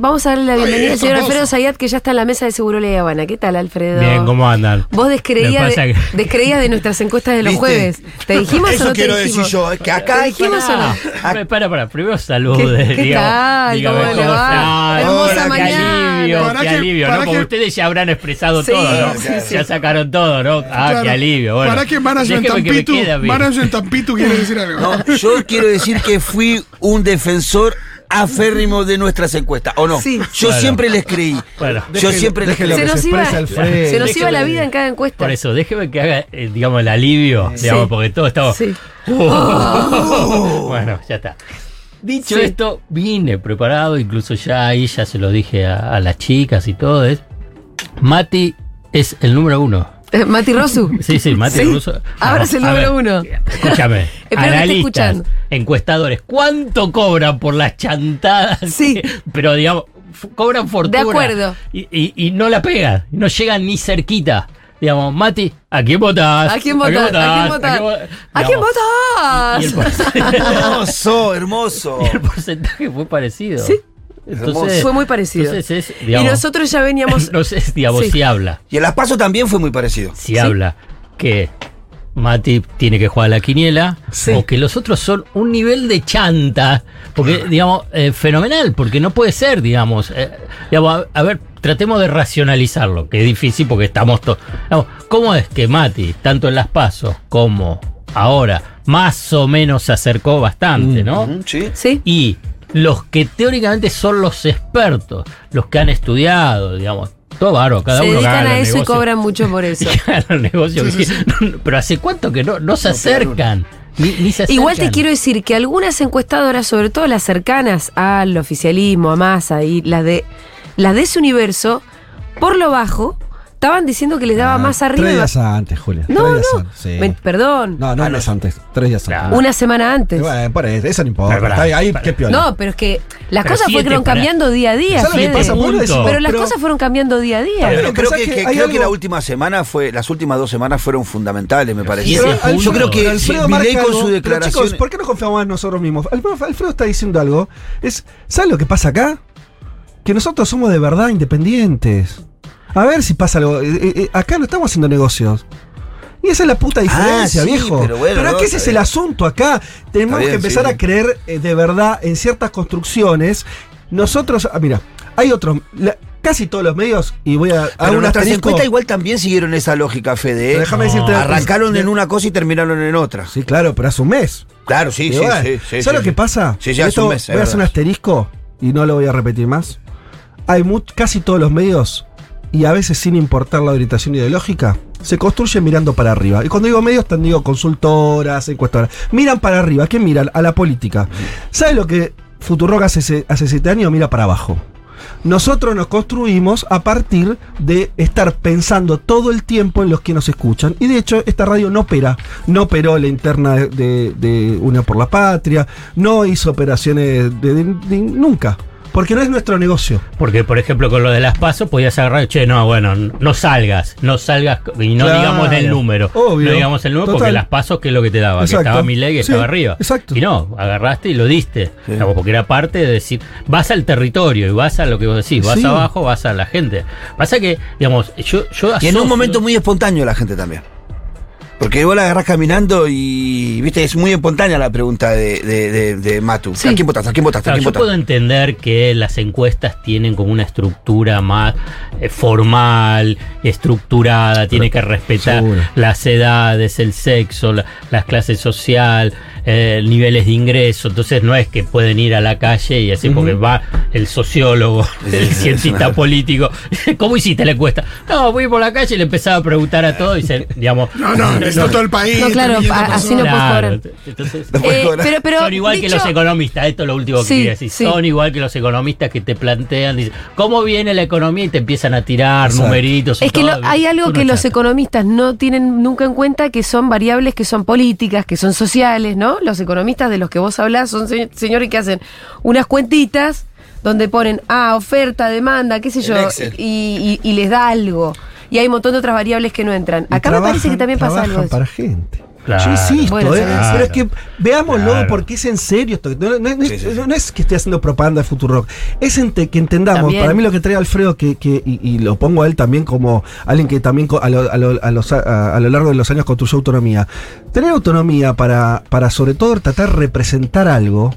vamos a darle la bienvenida al señor. Alfredo Zayat, que ya está en la mesa de Seguro La Habana. ¿Qué tal, Alfredo? Bien, ¿cómo andan? Vos descreías de, que- descreías de nuestras encuestas de los ¿Viste? jueves. ¿Te dijimos o Eso no te quiero dijimos? decir yo, que acá ¿Te dijimos o no? Ah, Para, para, para, primero salude. ¿Qué- qué tal? dígame ¿Cómo le va? Hermosa Hola, qué mañana. alivio, Para qué que- alivio, para ¿no? Porque que- ustedes ya habrán expresado Sí, todo, ¿no? sí, sí. Ya sacaron todo, ¿no? Ah, Claro. qué alivio. Bueno, ¿Para que me Tampitu? Management Tampitu quiere decir algo. No, yo quiero decir que fui un defensor aférrimo de nuestras encuestas, ¿o no? Sí. Yo siempre les creí. Bueno. yo siempre les creí. Se nos, se iba, se nos iba la vida en cada encuesta. Por eso, déjeme que haga, eh, digamos, el alivio, digamos, porque todo estaba... Sí. bueno, ya está. Dicho Sí. esto, vine preparado, incluso ya ahí ya se lo dije a, a las chicas y todo. Es, Mati es el número uno. Eh, Mati Rosu. Sí, sí, Mati Sí. Russo. Ahora es el a número ver, uno. Escúchame. Esté analistas, escuchando. encuestadores, ¿cuánto cobran por las chantadas? Sí. Pero digamos, cobran fortuna. De acuerdo. Y, y- y no la pegan, no llegan ni cerquita. Digamos, Mati, ¿a quién votás? ¿A quién votás? ¿A quién votás? ¿A quién Y el, votás? porcentaje, Hermoso, hermoso. y el porcentaje fue parecido. Sí. Entonces, Fue muy parecido. entonces es, y nosotros ya veníamos. no sé, digamos, Sí. si habla. Y en las pasos también fue muy parecido. si habla que Mati tiene que jugar a la quiniela Sí. o que los otros son un nivel de chanta, porque digamos, eh, fenomenal, porque no puede ser, digamos, eh, digamos, a, a ver, tratemos de racionalizarlo, que es difícil porque estamos todos... ¿Cómo es que Mati, tanto en las pasos como ahora, más o menos se acercó bastante, ¿no? Ujú, ¿Sí? Sí. y los que teóricamente son los expertos, los que han estudiado, digamos, todo bárbaro, cada se uno dedican gana a eso y cobran mucho por eso. Negocio pero hace cuánto que no, no se acercan. Ni, ni se acercan. Igual te quiero decir que algunas encuestadoras, sobre todo las cercanas al oficialismo, a Massa y las de las de ese universo, por lo bajo, estaban diciendo que les daba Ah, más arriba. Tres días antes, Julia. no, tres días no. antes, sí. Perdón. No, no un mes antes. Tres días Claro. antes. Una semana antes. Bueno, por eso, eso no importa. Está ahí, qué piola. No, pero es que las Pero cosas fueron cambiando día a día. ¿Sabes lo que Fede. pasa? Decimos, Pero las cosas fueron cambiando día a día. Pero Pero creo que, la última semana fue, las últimas dos semanas fueron fundamentales, me parece. Yo- creo que Alfredo Milei con su declaración. chicos, ¿por qué no confiamos en nosotros mismos? Alfredo, Alfredo está diciendo algo. Es, ¿Sabes lo que pasa acá? Que nosotros somos de verdad independientes. A ver si pasa algo. Eh, eh, eh, acá no estamos haciendo negocios. Y esa es la puta diferencia, Ah, sí, viejo. pero bueno, no, acá ese es bien. el asunto acá. Tenemos bien, que empezar sí. a creer eh, de verdad en ciertas construcciones. Nosotros, ah, mira, hay otros, la- casi todos los medios, y voy a Pero nuestras encuestas igual también siguieron esa lógica, Fede. ¿eh? Déjame No. decirte. Arrancaron en una cosa y terminaron en otra. Sí, claro, pero hace un mes. Claro, sí, sí, sí, sí. ¿Sabes lo que pasa? Sí, ya hace Esto un mes, es Voy a hacer un asterisco y no lo voy a repetir más. Hay casi todos los medios, y a veces sin importar la orientación ideológica, se construyen mirando para arriba. Y cuando digo medios, te digo consultoras, encuestadoras. Miran para arriba. ¿Qué miran? A la política. ¿Sabes lo que Futurock hace, hace siete años? Mira para abajo. Nosotros nos construimos a partir de estar pensando todo el tiempo en los que nos escuchan. Y de hecho, esta radio no opera. No operó la interna de, de, por la Patria. No hizo operaciones de- nunca. Porque no es nuestro negocio. Porque, por ejemplo, con lo de las pasos podías agarrar, che, no, bueno, no salgas, no salgas, y no Claro, digamos el número. obvio. No digamos el número porque las pasos, ¿qué es lo que te daba? Exacto. Que estaba Milei, que Sí, estaba arriba. exacto. Y no, agarraste y lo diste. Digamos, porque era parte de decir, vas al territorio y vas a lo que vos decís, vas Sí. abajo, vas a la gente. Pasa que, digamos, yo, yo Y en un momento muy espontáneo la gente también. Porque vos la agarrás caminando y, viste, es muy espontánea la pregunta de, de, de- de Matu. Sí. ¿A quién votaste? ¿A quién votaste? ¿A Claro, quién yo votaste? puedo entender que las encuestas tienen como una estructura más eh, formal, estructurada, tiene que respetar seguro. las edades, el sexo, la, la clase social, eh, niveles de ingreso. Entonces no es que pueden ir a la calle y así, porque va el sociólogo, el Sí, cientista sí. político. ¿Cómo hiciste la encuesta? No, voy por la calle y le empezaba a preguntar a todos y se, digamos. No, no, necesito todo el país. No, claro, así no Claro, entonces, No Eh, pero, pero son igual que dicho- los economistas, esto es lo último que Sí, quería decir. sí. Son igual que los economistas que te plantean, dicen, ¿cómo viene la economía? Y te empiezan a tirar Exacto. numeritos. y Es que todo. lo- hay algo no que los economistas no tienen nunca en cuenta, que son variables que son políticas, que son sociales, ¿no? Los economistas de los que vos hablás son se- señores que hacen unas cuentitas donde ponen, ah, oferta, demanda, qué sé yo, y, y- y les da algo. Y hay un montón de otras variables que no entran. Acá me parece que también pasa algo. de trabajan eso. para gente. Claro. Yo insisto, Bueno, ¿eh? claro. pero es que veámoslo Claro. porque es en serio esto. No, no- no es, Sí, sí, sí. no es que esté haciendo propaganda de Futurock. Es ente- que entendamos, También. para mí lo que trae Alfredo, que, que- y, y lo pongo a él también como alguien que también co- a lo, a lo- a los- a- a lo largo de los años construyó autonomía. Tener autonomía para, para sobre todo tratar de representar algo.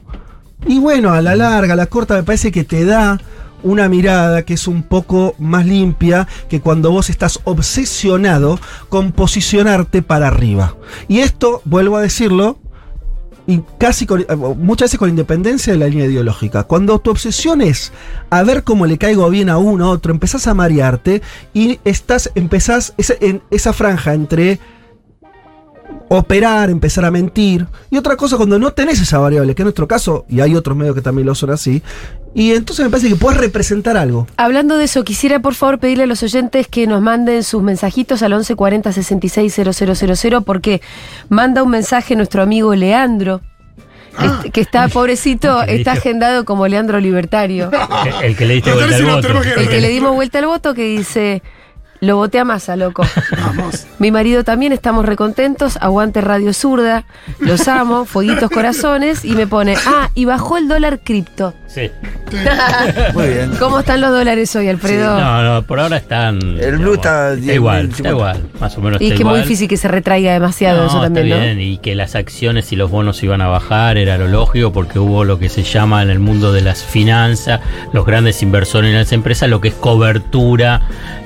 Y bueno, a la larga, a la corta, me parece que te da una mirada que es un poco más limpia que cuando vos estás obsesionado con posicionarte para arriba. Y esto, vuelvo a decirlo, y casi con- eh, muchas veces con independencia de la línea ideológica. Cuando tu obsesión es a ver cómo le caigo bien a uno a otro, empezás a marearte y estás, empezás esa, esa franja entre operar, empezar a mentir. Y otra cosa, cuando no tenés esa variable, que en nuestro caso, y hay otros medios que también lo son así, y entonces me parece que puedes representar algo. Hablando de eso, quisiera por favor pedirle a los oyentes que nos manden sus mensajitos al 1140 66 000 porque manda un mensaje nuestro amigo Leandro. que est- Que, está, pobrecito, ¿Qué está agendado como Leandro Libertario. El, el que le diste vuelta al voto. El que le dimos vuelta al voto que dice, lo voté a masa, loco. Vamos. Mi marido también, estamos recontentos, aguante Radio Zurda, los amo, fueguitos corazones, y me pone, ah, y bajó el dólar cripto. Sí. Muy bien. ¿Cómo están los dólares hoy, Alfredo? No, no, por ahora están. El blue está está 10.000, igual, está 50. igual, más o menos. y es está que es muy difícil que se retraiga demasiado No, eso también, está ¿no? bien, y que las acciones y los bonos iban a bajar era lo lógico porque hubo lo que se llama en el mundo de las finanzas, los grandes inversores en las empresas, lo que es cobertura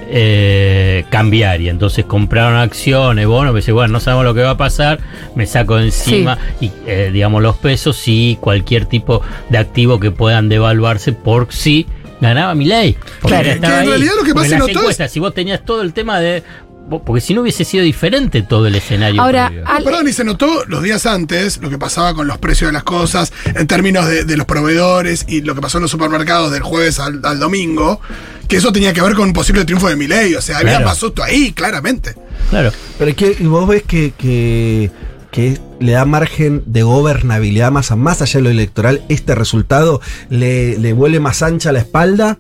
eh, cambiaria. Entonces compraron acciones, bonos, me dice, bueno, no sabemos lo que va a pasar, me saco encima y eh, digamos los pesos y cualquier tipo de activo que puedan devaluarse por sí ganaba mi ley. Claro. Que en realidad lo que más se notó es- si vos tenías todo el tema de porque si no hubiese sido diferente todo el escenario. Ahora, Perdón, y se notó los días antes lo que pasaba con los precios de las cosas, en términos de, de los proveedores y lo que pasó en los supermercados del jueves al, al domingo, que eso tenía que ver con un posible triunfo de Milei. O sea, había Claro. más susto ahí, claramente. claro. Pero es que y vos ves que, que, que le da margen de gobernabilidad más, a- más allá de lo electoral, este resultado le, le vuelve más ancha la espalda.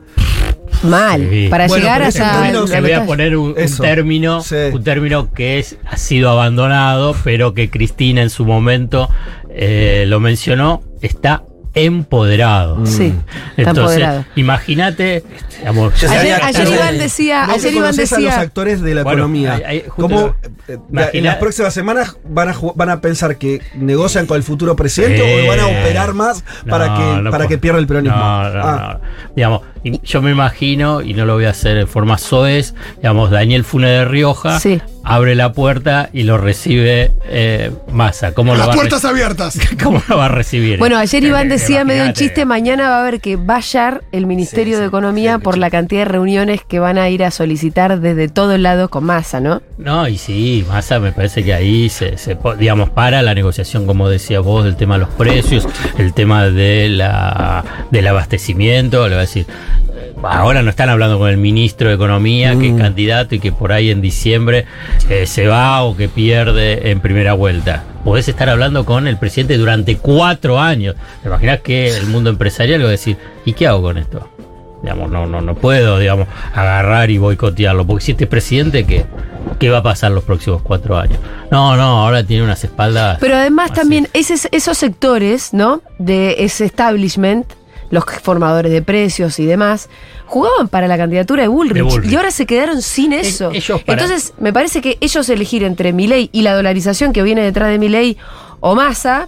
Mal. Sí. Para Bueno, llegar hasta. términos- Te voy a poner un, término, Sí. un término que es, ha sido abandonado, pero que Cristina en su momento eh, lo mencionó, está empoderado. Sí, está Entonces, empoderado. imagínate, Ayer, ayer Iván decía, ayer Iván conocés a los decía, actores de la Bueno, economía. ¿Cómo eh, en las próximas semanas van a, van a pensar que negocian con el futuro presidente Sí. o van a operar más para, No, que, no para que pierda el peronismo? No, no, Ah. no. Digamos, y yo me imagino, y no lo voy a hacer en forma soez, digamos, Daniel Fune de Rioja Sí. abre la puerta y lo recibe eh, Massa. ¿Cómo lo Las va puertas abiertas. ¿Cómo lo va a recibir? Bueno, ayer Iván decía medio en Imagínate. chiste, mañana va a haber que vallar el Ministerio Sí, de Economía sí, por la cantidad de reuniones que van a ir a solicitar desde todos lados con masa, ¿no? No, y sí, Massa me parece que ahí se, digamos, para la negociación, como decía vos, del tema de los precios, el tema de la, del abastecimiento, le va a decir, ahora no están hablando con el ministro de Economía, que es candidato y que por ahí en diciembre eh, se va o que pierde en primera vuelta. Podés estar hablando con el presidente durante cuatro años. ¿Te imaginas que el mundo empresarial va a decir, ¿y qué hago con esto? Digamos, no, no, no puedo, digamos, agarrar y boicotearlo. Porque si este presidente, ¿qué, ¿qué va a pasar los próximos cuatro años? No, no, ahora tiene unas espaldas. Pero además así. también ese- esos sectores, ¿no? De ese establishment, los formadores de precios y demás, jugaban para la candidatura de Bullrich, De Bullrich. y ahora se quedaron sin eso. ellos para- Entonces, me parece que ellos elegir entre Milei y la dolarización que viene detrás de Milei o Massa,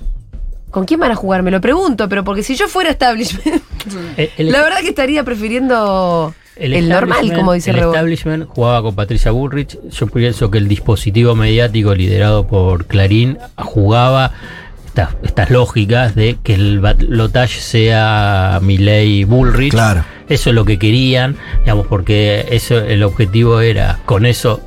¿con quién van a jugar? Me lo pregunto, pero porque si yo fuera establishment, El- el- la verdad que estaría prefiriendo el, normal, como dice El Rebo. establishment jugaba con Patricia Bullrich. Yo pienso que el dispositivo mediático liderado por Clarín jugaba estas, estas lógicas de que el balotage sea Milley Bullrich. Claro. Eso es lo que querían, digamos, porque eso el objetivo era con eso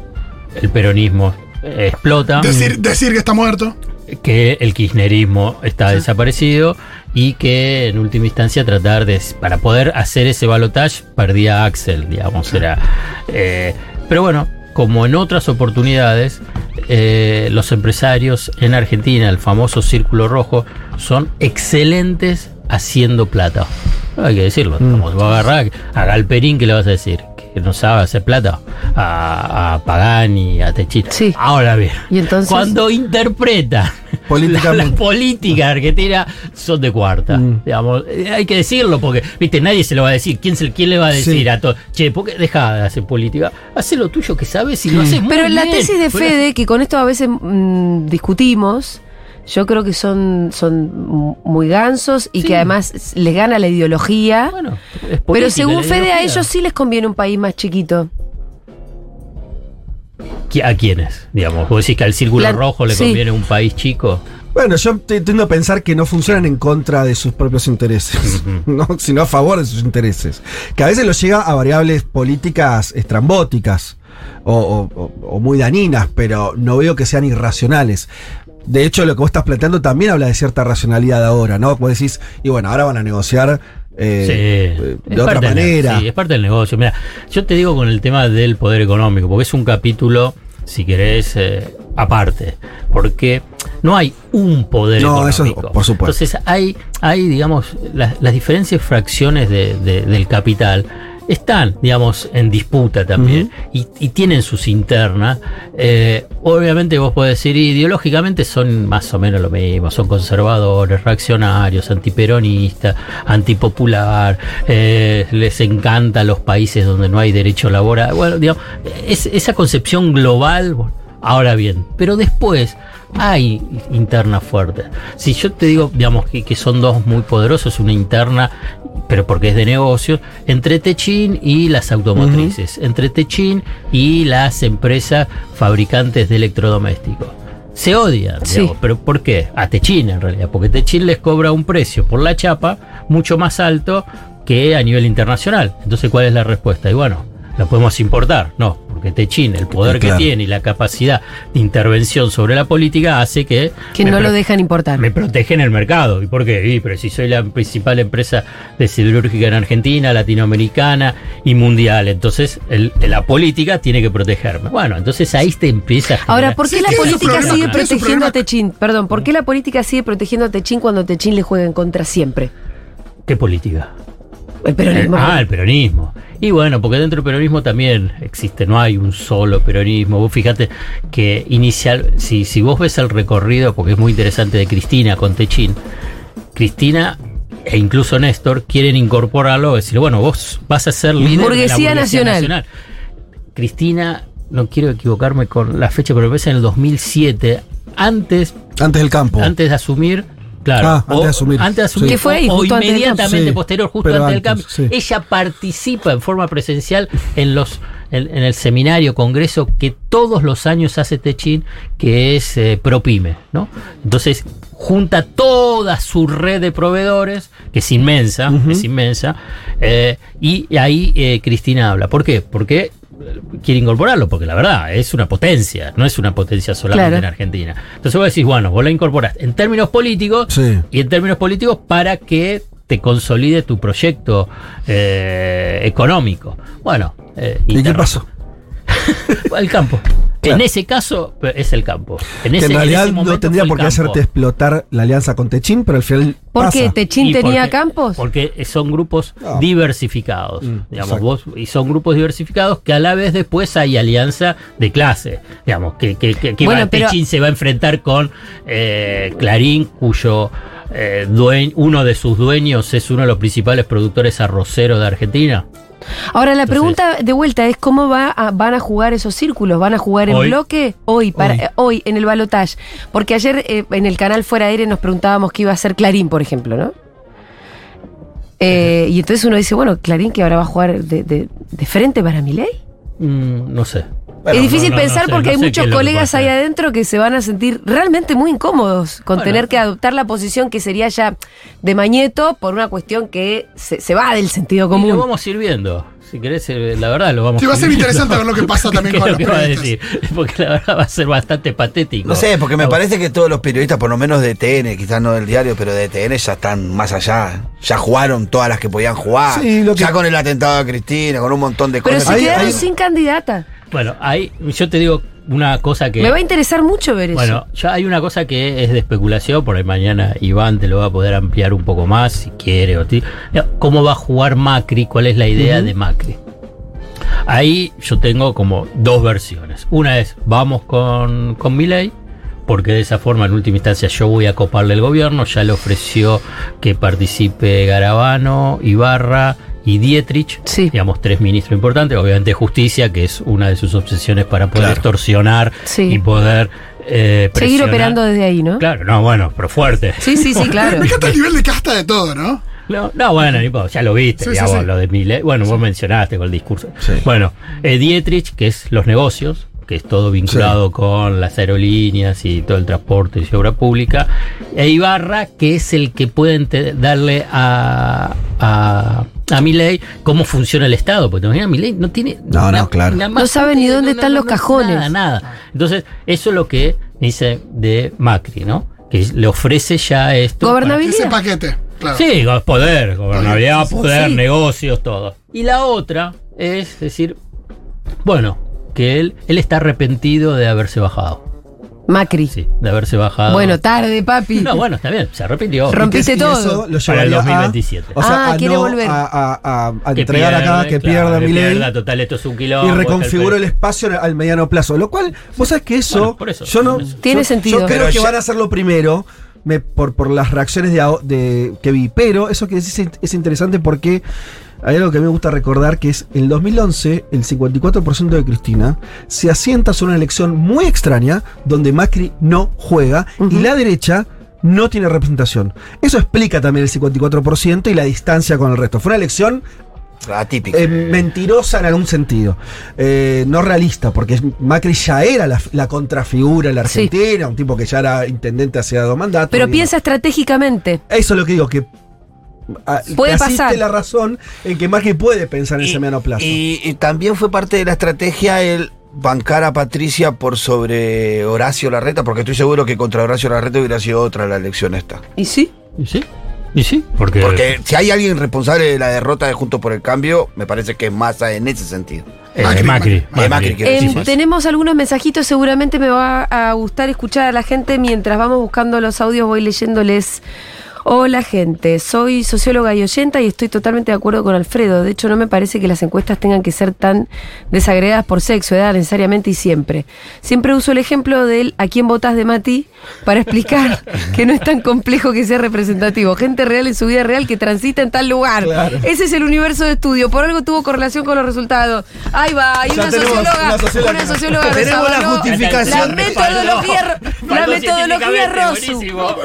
el peronismo explota Decir, decir que está muerto. que el kirchnerismo está desaparecido y que en última instancia tratar de para poder hacer ese balotage perdía Axel digamos era eh, pero bueno como en otras oportunidades eh, los empresarios en Argentina el famoso círculo rojo son excelentes haciendo plata hay que decirlo Mm. Vamos, va a agarrar a Galperín que le vas a decir que no sabe hacer plata, a, a Pagani, a Techín. Sí. Ahora bien, Y entonces- cuando interpreta Políticamente. la, la política argentina son de cuarta. Mm. Digamos, Eh, hay que decirlo porque, viste, nadie se lo va a decir. ¿Quién, se, quién le va a decir Sí. a todo? Che, ¿por qué deja de hacer política? Haz lo tuyo que sabes y lo haces muy Pero en la bien. tesis de Fede, que con esto a veces mm, discutimos, yo creo que son, son muy gansos y Sí. que además les gana la ideología. Bueno, es pero política, según Fede, a ellos sí les conviene un país más chiquito. ¿Qui- ¿A quiénes? Digamos, vos decís que al círculo La- rojo le sí. conviene un país chico. Bueno, yo tiendo a pensar que no funcionan en contra de sus propios intereses, ¿no? sino a favor de sus intereses. Que a veces los llega a variables políticas estrambóticas o, o- o- o muy dañinas, pero no veo que sean irracionales. De hecho, lo que vos estás planteando también habla de cierta racionalidad ahora, ¿no? Vos decís, y bueno, ahora van a negociar eh, Sí, eh, es de otra parte del- manera. sí, es parte del negocio. Mira, yo te digo con el tema del poder económico, porque es un capítulo, si querés, eh, aparte. Porque no hay un poder No, eso, económico. por supuesto. Entonces hay, hay digamos, las, las diferentes fracciones de- de- del capital están, digamos, en disputa también y, y tienen sus internas. Eh, obviamente vos podés decir, ideológicamente son más o menos lo mismo, son conservadores, reaccionarios, antiperonistas, antipopular, eh, les encanta los países donde no hay derecho laboral. Bueno, digamos, es, esa concepción global, ahora bien, pero después hay internas fuertes. Si yo te digo, digamos, que, que son dos muy poderosos, una interna, pero porque es de negocios, entre Techin y las automotrices, entre Techin y las empresas fabricantes de electrodomésticos. Se odian, Sí. digamos, pero ¿por qué? A Techin en realidad, porque Techin les cobra un precio por la chapa mucho más alto que a nivel internacional. Entonces, ¿cuál es la respuesta? Y bueno, la podemos importar. No, porque Techin, el poder Claro. que tiene y la capacidad de intervención sobre la política hace que... Que me no lo dejan importar. me protegen el mercado. ¿Y por qué? Y, pero si soy la principal empresa de siderúrgica en Argentina, latinoamericana y mundial, entonces el- la política tiene que protegerme. Bueno, entonces ahí te empieza a Ahora, ¿por qué Sí, la política problema, sigue protegiendo a. Techín? Perdón, ¿por qué la política sigue protegiendo a Techín cuando Techín le juega en contra siempre? ¿Qué política? El peronismo. Ah, el peronismo. Y bueno, porque dentro del peronismo también existe, no hay un solo peronismo. Vos fíjate que inicial, si, si vos ves el recorrido, porque es muy interesante de Cristina con Techín, Cristina e incluso Néstor quieren incorporarlo, decir, bueno, vos vas a ser líder Burguesía de la burguesía nacional. Cristina, no quiero equivocarme con la fecha, pero me parece en el 2007, antes Antes del campo. antes de asumir. Claro, Ah, antes o- de asumir. Antes de asumir. Sí. Que fue ahí, o, o justo inmediatamente. Sí, posterior, justo antes del cambio. sí. Ella participa en forma presencial en los en, en el seminario, congreso que todos los años hace Techín, que es eh, Propime, ¿no? Entonces junta toda su red de proveedores, que es inmensa, es inmensa, eh, y ahí eh, Cristina habla. ¿Por qué? Porque quiere incorporarlo, porque la verdad es una potencia, no es una potencia solamente Claro. en Argentina. Entonces vos decís, bueno, vos la incorporás en términos políticos Sí. y en términos políticos para que te consolide tu proyecto eh, económico. Bueno, eh, ¿Y qué pasó? El campo. Claro. En ese caso es el campo. En que ese, en realidad ese momento no tendría por qué hacerte explotar la alianza con Techín, pero al final. ¿Por pasa. qué Techín Y tenía porque- campos? Porque son grupos No. diversificados. Mm, digamos, exacto. vos, y son grupos diversificados que a la vez después hay alianza de clase. Digamos, que, que, que, que Bueno, va- pero- Techín se va a enfrentar con eh, Clarín, cuyo eh, due- uno de sus dueños es uno de los principales productores arroceros de Argentina. Ahora, la Entonces- pregunta de vuelta es cómo va a- van a jugar esos círculos. ¿Van a jugar en Hoy. bloque? Hoy, para, Hoy. hoy, en el balotage. Porque ayer eh, en el canal Fuera Aire nos preguntábamos qué iba a hacer Clarín, por ejemplo, ¿no? Eh, y entonces uno dice, bueno, Clarín que ahora va a jugar de, de- de frente para mi ley. Mm, no sé. es difícil no, no, no pensar sé, porque no hay muchos colegas ahí adentro que se van a sentir realmente muy incómodos con Bueno. tener que adoptar la posición que sería ya de Mañeto por una cuestión que se, se va del sentido Y común. lo vamos a ir viendo. Si querés, eh, la verdad, lo vamos Sí, va a ser interesante ver lo que pasa también ¿Qué es con lo los que va a periodistas. decir? Porque la verdad va a ser bastante patético. No sé, porque me No, parece que todos los periodistas, por lo menos de TN, quizás no del diario, pero de TN ya están más allá. Ya jugaron todas las que podían jugar. Sí, lo que- Ya con el atentado de Cristina, con un montón de Pero cosas. se Ahí- quedaron sin candidata. Bueno, ahí yo te digo una cosa que. Me va a interesar mucho ver Bueno, ya hay una cosa que es de especulación, por ahí mañana Iván te lo va a poder ampliar un poco más si quiere. O ti- ¿Cómo va a jugar Macri? ¿Cuál es la idea de Macri? Ahí yo tengo como dos versiones. Una es, vamos con, con Milei, porque de esa forma en última instancia yo voy a coparle el gobierno, ya le ofreció que participe Garabano, Ibarra y Dietrich, Sí. digamos tres ministros importantes, obviamente justicia, que es una de sus obsesiones para poder Claro. extorsionar Sí. y poder eh, Seguir operando desde ahí, ¿no? Claro, no, bueno, pero fuerte. Sí, sí, sí, claro. Me encanta el nivel de casta de todo, ¿no? No, no, bueno, ya lo viste, Sí, digamos, sí. lo de Milei. Bueno, vos mencionaste con el discurso. Sí. Bueno, eh, Dietrich, que es los negocios, que es todo vinculado con las aerolíneas y todo el transporte y obra pública. E Ibarra, que es el que puede darle a, a, a Milei cómo funciona el Estado. Porque todavía Milei no tiene. No, no, claro. No sabe ni dónde están los cajones. Nada, nada. Entonces, eso es lo que dice de Macri, ¿no? Que le ofrece ya esto. para- Gobernabilidad. Ese paquete, claro. Sí, poder, gobernabilidad, poder, sí. negocios, todo. Y la otra es decir, bueno, que él, él está arrepentido de haberse bajado. Macri. Sí, de haberse bajado. Bueno, tarde, papi. No, bueno, está bien, se arrepintió. Rompiste todo. eso lo Para el llevaría a- 2027. o sea, Ah, a quiere no- volver. A, a- a- a Que entregar acá, pierde, que claro, pierda mi ley. pierda, total, esto es un quilombo. Y está reconfiguró el espacio al mediano plazo. Lo cual, vos sabés que eso. Bueno, por eso, yo no. por eso. Tiene yo- sentido. Yo creo Pero que ya- van a hacerlo primero. me- por, por las reacciones de, que vi. Pero eso que decís es interesante porque hay algo que a mí me gusta recordar que es en el 2011 el 54% de Cristina se asienta sobre una elección muy extraña donde Macri no juega y la derecha no tiene representación. Eso explica también el 54% y la distancia con el resto. Fue una elección Atípico. eh, mentirosa en algún sentido. Eh, no realista, porque Macri ya era la, la contrafigura en la Sí. Argentina, un tipo que ya era intendente hacia dos mandatos. Pero piensa estratégicamente. Eso es lo que digo, que. Ah, Puede pasar. la razón en que Macri puede pensar en ese mediano plazo. y- y también fue parte de la estrategia el bancar a Patricia por sobre Horacio Larreta, porque estoy seguro que contra Horacio Larreta hubiera sido otra la elección esta. ¿Y sí? ¿Y sí? ¿Y sí? Porque, Porque si hay alguien responsable de la derrota de Juntos por el Cambio, me parece que es Massa en ese sentido. eh, Macri, Macri. Macri. Eh, Macri, quiero Em, tenemos algunos mensajitos, seguramente me va a gustar escuchar a la gente mientras vamos buscando los audios, voy leyéndoles. Hola gente, soy socióloga y oyenta y estoy totalmente de acuerdo con Alfredo. De hecho, no me parece que las encuestas tengan que ser tan desagregadas por sexo, edad, necesariamente y siempre. Siempre uso el ejemplo del a quién votas de Mati para explicar que no es tan complejo que sea representativo. Gente real en su vida real que transita en tal lugar. Claro. Ese es el universo de estudio. Por algo tuvo correlación con los resultados. Ahí va, hay una socióloga. una socióloga. Una socióloga Tenemos la justificación. La metodología, la metodología Rosu.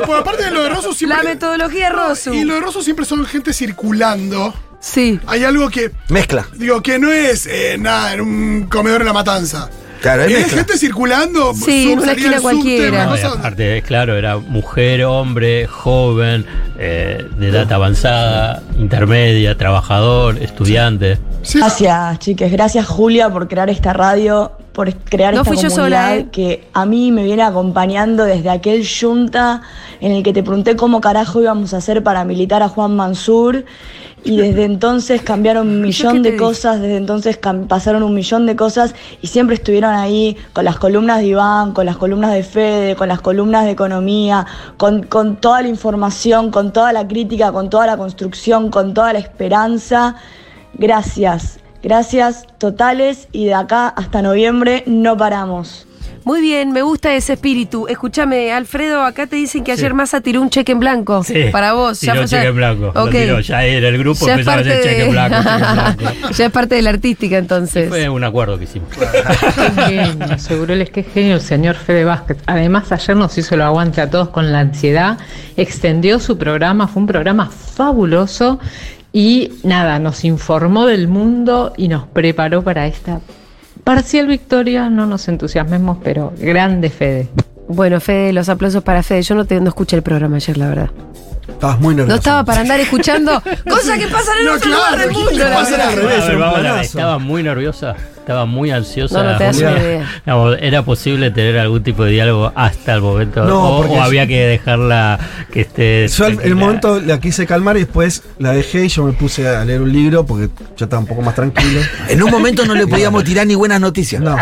Pues aparte de lo de Rosso siempre. La metodología Rosu. Y lo de Rosso siempre son gente circulando. Sí. Hay algo que. Mezcla. Digo, que no es eh, nada en un comedor en la matanza. Claro, es Es mezcla. gente circulando. Sí, en una esquina cualquiera. No, aparte, claro, era mujer, hombre, joven, eh, de edad avanzada, intermedia, trabajador, estudiante. Sí, Gracias, chiques. Gracias, Julia, por crear esta radio, por crear No esta fui yo comunidad sola, ¿eh? que a mí me viene acompañando desde aquel junta en el que te pregunté cómo carajo íbamos a hacer para militar a Juan Mansur. Y desde entonces cambiaron un millón de cosas, desde entonces pasaron un millón de cosas y siempre estuvieron ahí con las columnas de Iván, con las columnas de Fede, con las columnas de economía, con, con toda la información, con toda la crítica, con toda la construcción, con toda la esperanza. Gracias, gracias totales y de acá hasta noviembre no paramos. Muy bien, me gusta ese espíritu. Escúchame, Alfredo, acá te dicen que ayer Massa tiró un cheque en blanco. Sí, Para vos. tiró fue- cheque en blanco. Lo Ok. tiró, ya era el grupo, Ya es empezaba a hacer cheque en de- blanco, cheque en blanco. ya es parte de la artística entonces. Fue un acuerdo que hicimos. Qué genio, seguro es que es genio el señor Fede Vázquez. Además, ayer nos hizo el aguante a todos con la ansiedad, extendió su programa, fue un programa fabuloso y nada, nos informó del mundo y nos preparó para esta parcial victoria. No nos entusiasmemos, pero grande Fede. Bueno, Fede, los aplausos para Fede. Yo no, te, no escuché el programa ayer, la verdad. Estabas muy nervioso. No estaba para andar escuchando cosas que pasan en No, otro claro, lugar del ¿qué mundo. A ver, a estaba muy nerviosa, estaba muy ansiosa. No, no te das Julia. una idea. Digamos, ¿Era posible tener algún tipo de diálogo hasta el momento? No, o, había que dejarla que esté. Yo al- el momento la quise calmar y después la dejé y yo me puse a leer un libro porque ya estaba un poco más tranquilo. En un momento no le podíamos tirar ni buenas noticias. No.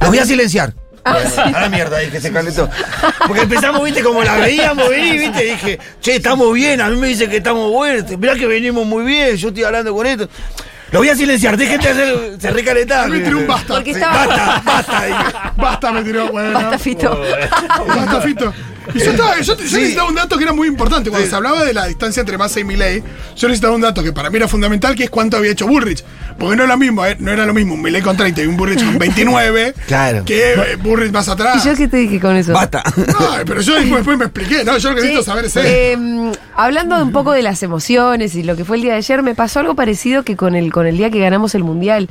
Los voy a silenciar. A la mierda, ahí que se calentó. Porque empezamos, viste, como la veíamos venir, viste, dije, che, estamos bien, a mí me dicen que estamos buenos, mirá que venimos muy bien, yo estoy hablando con esto. Lo voy a silenciar, dejen de hacer. Se recalentaron. Me tiró un basta. Porque estaba- Basta, basta. dije. Basta me tiró, bueno. Basta, Fito. Basta, Fito. Yo, estaba, yo, yo necesitaba un dato que era muy importante. Cuando se hablaba de la distancia entre Massa y Milley, yo necesitaba un dato que para mí era fundamental, que es cuánto había hecho Bullrich. Porque no, es lo mismo, eh, no era lo mismo un Milley con 30 y un Bullrich con 29, Claro. que eh, Bullrich más atrás. ¿Y yo qué te dije con eso? Basta. No, pero yo después, después me expliqué, ¿no? Yo lo que necesito saber es eso. Eh, hablando de un poco de las emociones y lo que fue el día de ayer, me pasó algo parecido que con el, con el día que ganamos el Mundial.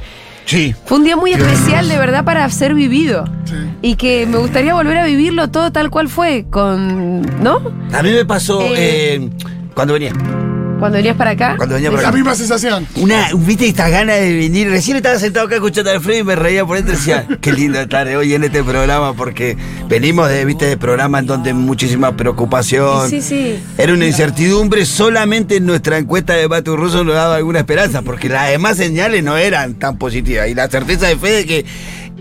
Sí. Fue un día muy especial de verdad para ser vivido. Sí. Y que me gustaría volver a vivirlo todo tal cual fue, con. ¿No? A mí me pasó Eh. eh, cuando venía. Cuando venías para acá. Cuando venía para La acá. misma sensación. Una, viste estas ganas de venir. Recién estaba sentado acá escuchando a Alfredo y me reía por dentro y decía, qué lindo estar hoy en este programa porque venimos de, viste, de programa en donde muchísima preocupación. Sí, sí. Era una incertidumbre, solamente en nuestra encuesta de debate ruso nos daba alguna esperanza, porque las demás señales no eran tan positivas. Y la certeza de fe de que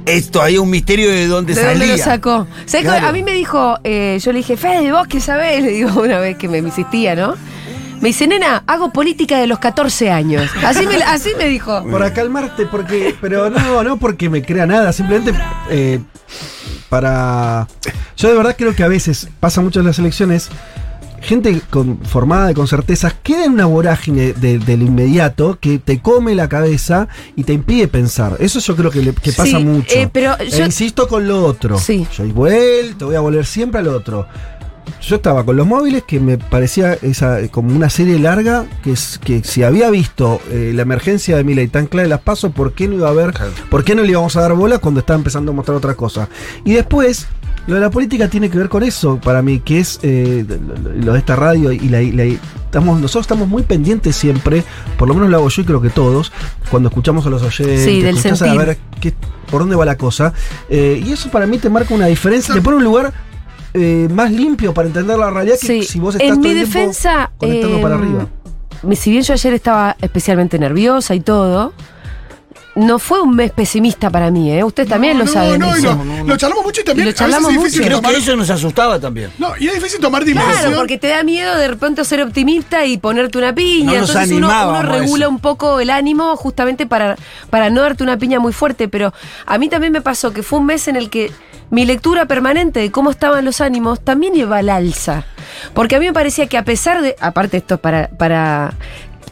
esto hay un misterio de dónde ¿De salía. dónde lo sacó? ¿Sabés Claro. que A mí me dijo, eh, yo le dije, Fede, vos qué sabés, le digo una vez que me insistía, ¿no? Me dice, nena, hago política de los 14 años. Así me, así me dijo. Para calmarte, porque. Pero no, no porque me crea nada, simplemente eh, para. Yo de verdad creo que a veces pasa mucho en las elecciones. Gente con, formada y con certezas queda en una vorágine de- del inmediato que te come la cabeza y te impide pensar. Eso yo creo que, le- que pasa Sí, mucho. eh, pero E yo- insisto con lo otro. Sí. Yo igual, te voy a volver siempre al otro. Yo estaba con los móviles que me parecía esa como una serie larga que, es, que si había visto eh, la emergencia de Milei tan clara de las pasos, ¿por qué no iba a haber, por qué no le íbamos a dar bola cuando estaba empezando a mostrar otra cosa? Y después, lo de la política tiene que ver con eso, para mí, que es eh, lo lo de esta radio y la, estamos, nosotros estamos muy pendientes siempre, por lo menos lo hago yo y creo que todos, cuando escuchamos a los oyentes, Sí, del a ver qué- por dónde va la cosa. Eh, y eso para mí te marca una diferencia, te pone un lugar eh, más limpio para entender la realidad que Sí, si vos estás en todo mi el tiempo defensa, conectando eh, para arriba. si bien yo ayer estaba especialmente nerviosa y todo, no fue un mes pesimista para mí, ¿eh? Ustedes también no, lo saben. No, y eso. lo, lo charlamos mucho y también Y lo charlamos a veces es difícil mucho. Creo que eso nos asustaba también. No, y es difícil tomar dimensión. Claro, porque te da miedo de repente ser optimista y ponerte una piña. No nos Entonces uno, regula eso. un poco el ánimo justamente para, para no darte una piña muy fuerte. Pero a mí también me pasó que fue un mes en el que mi lectura permanente de cómo estaban los ánimos también iba al alza. Porque a mí me parecía que a pesar de. Aparte, esto para. para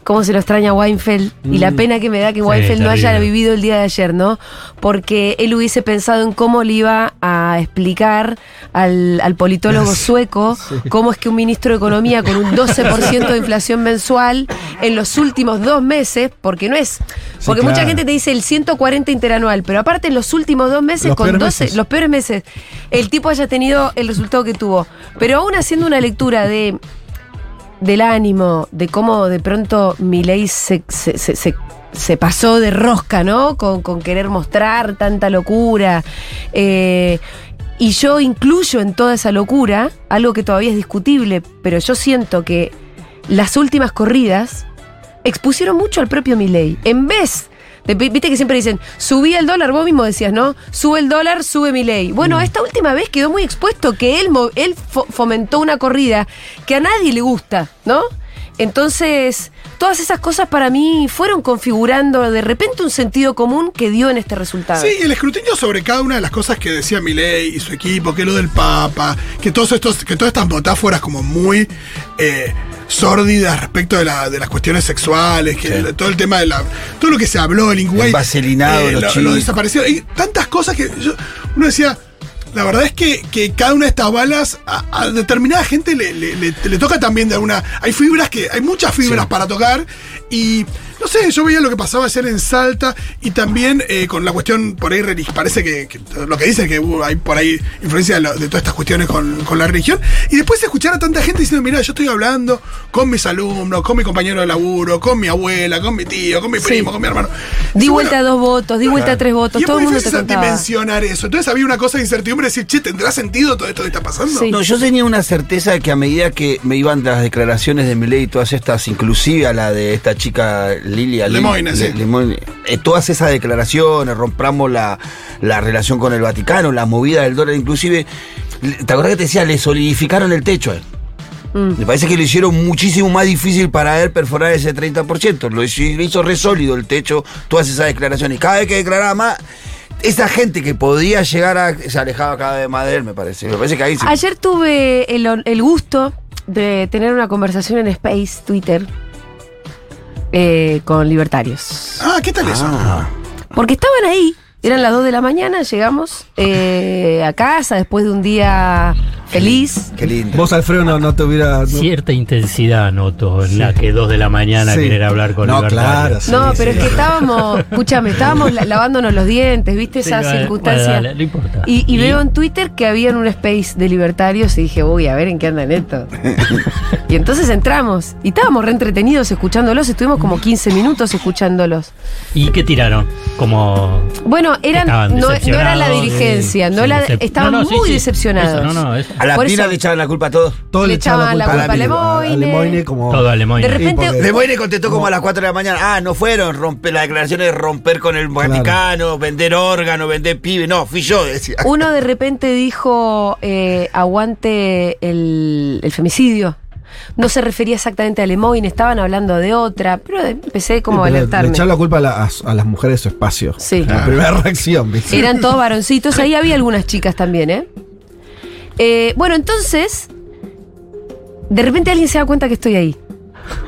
cómo se lo extraña Weinfeld y la pena que me da que Sí, Weinfeld no haya vivido el día de ayer, ¿no? Porque él hubiese pensado en cómo le iba a explicar al, al politólogo sueco cómo es que un ministro de Economía con un 12% de inflación mensual en los últimos dos meses, porque no es. Porque mucha claro. gente te dice el 140 interanual, pero aparte en los últimos dos meses Los con peores 12, meses. los peores meses, el tipo haya tenido el resultado que tuvo. Pero aún haciendo una lectura de del ánimo, de cómo de pronto Milei se, se, pasó de rosca, ¿no? Con, con querer mostrar tanta locura. Eh, y yo incluyo en toda esa locura algo que todavía es discutible, pero yo siento que las últimas corridas expusieron mucho al propio Milei. En vez de, viste que siempre dicen, subí el dólar, vos mismo decías, ¿no? Sube el dólar, sube mi ley. Bueno, esta última vez quedó muy expuesto que él, él fo- fomentó una corrida que a nadie le gusta, ¿no? Entonces, todas esas cosas para mí fueron configurando de repente un sentido común que dio en este resultado. Sí, el escrutinio sobre cada una de las cosas que decía Milei y su equipo, que lo del Papa, que todos estos, que todas estas metáforas como muy eh, sórdidas respecto de, la- de las cuestiones sexuales, que Sí. todo el tema de la. todo lo que se habló, el Inguay. El vaselinado, los lo, chicos. lo desaparecieron. Hay tantas cosas que yo- uno decía. La verdad es que, que cada una de estas balas a, a determinada gente le, le- le- le toca también de alguna. Hay fibras que. Hay muchas fibras Sí. para tocar. Y no sé, yo veía lo que pasaba ayer en Salta y también eh, con la cuestión por ahí parece que, que lo que dicen que hubo- hay por ahí influencia de, lo- de todas estas cuestiones con, con la religión. Y después escuchar a tanta gente diciendo, mira, yo estoy hablando con mis alumnos, con mi compañero de laburo, con mi abuela, con mi tío, con mi Sí. primo, con mi hermano. Di Y vuelta a dos votos, di vuelta a tres votos, y es todo el muy mundo te dimensionar eso. Entonces había una cosa de incertidumbre de decir, che, ¿tendrá sentido todo esto que está pasando? Sí. No, yo tenía una certeza de que a medida que me iban las declaraciones de Milei y todas estas, inclusive a la de esta chica Lilia Lemoyne, sí. Lemoyne, eh, todas esas declaraciones, rompamos la, la relación con el Vaticano, la movida del dólar, inclusive, ¿te acordás que te decía? Le solidificaron el techo a él. Mm. Me parece que lo hicieron muchísimo más difícil para él perforar ese 30%. Lo hizo, lo hizo re sólido el techo, todas esas declaraciones. Y cada vez que declaraba más, esa gente que podía llegar a. se alejaba cada vez más de él, me parece. Me parece que ahí sí. Ayer tuve el, el gusto de tener una conversación en Space, Twitter, eh, con libertarios. Ah, ¿qué tal eso? Ah. Porque estaban ahí, eran las 2 de la mañana, llegamos eh, a casa después de un día feliz. Qué lindo. Vos, Alfredo, no, no te hubiera. no- Cierta intensidad noto en la que dos de la mañana Sí. querer hablar con No, libertarios. claro, sí, no, pero sí. es que estábamos, escúchame, estábamos la- lavándonos los dientes, ¿viste Sí, esa bueno, circunstancia? dale, no importa. Y, y veo en Twitter que había en un space de libertarios y dije, uy, a ver en qué andan esto. y entonces entramos y estábamos re entretenidos escuchándolos, estuvimos como 15 minutos escuchándolos. ¿Y qué tiraron? Como. Bueno, eran, no, no era la dirigencia, no sí, la, estaban no, no, sí, muy sí. decepcionados. Eso, no, no, es- A la Por pina eso- le echaban la culpa a todos. Todos Le echaban la culpa a Lemoyne. a Lemoyne como. todo alemán. De repente, porque- Lemoyne contestó como a las 4 de la mañana. Ah, no fueron romper las declaraciones de romper con el Claro. Vaticano, vender órganos, vender pibe. No, fui yo, decía. uno de repente dijo, eh, aguante el, el femicidio. No se refería exactamente a Lemoyne, estaban hablando de otra, pero empecé como a Pero alertarme. Le echar la culpa a, la- a- a las mujeres de su espacio. Sí. La primera reacción, ¿viste? Eran todos varoncitos, ahí había algunas chicas también, ¿eh? Eh, bueno, entonces, de repente alguien se da cuenta que estoy ahí.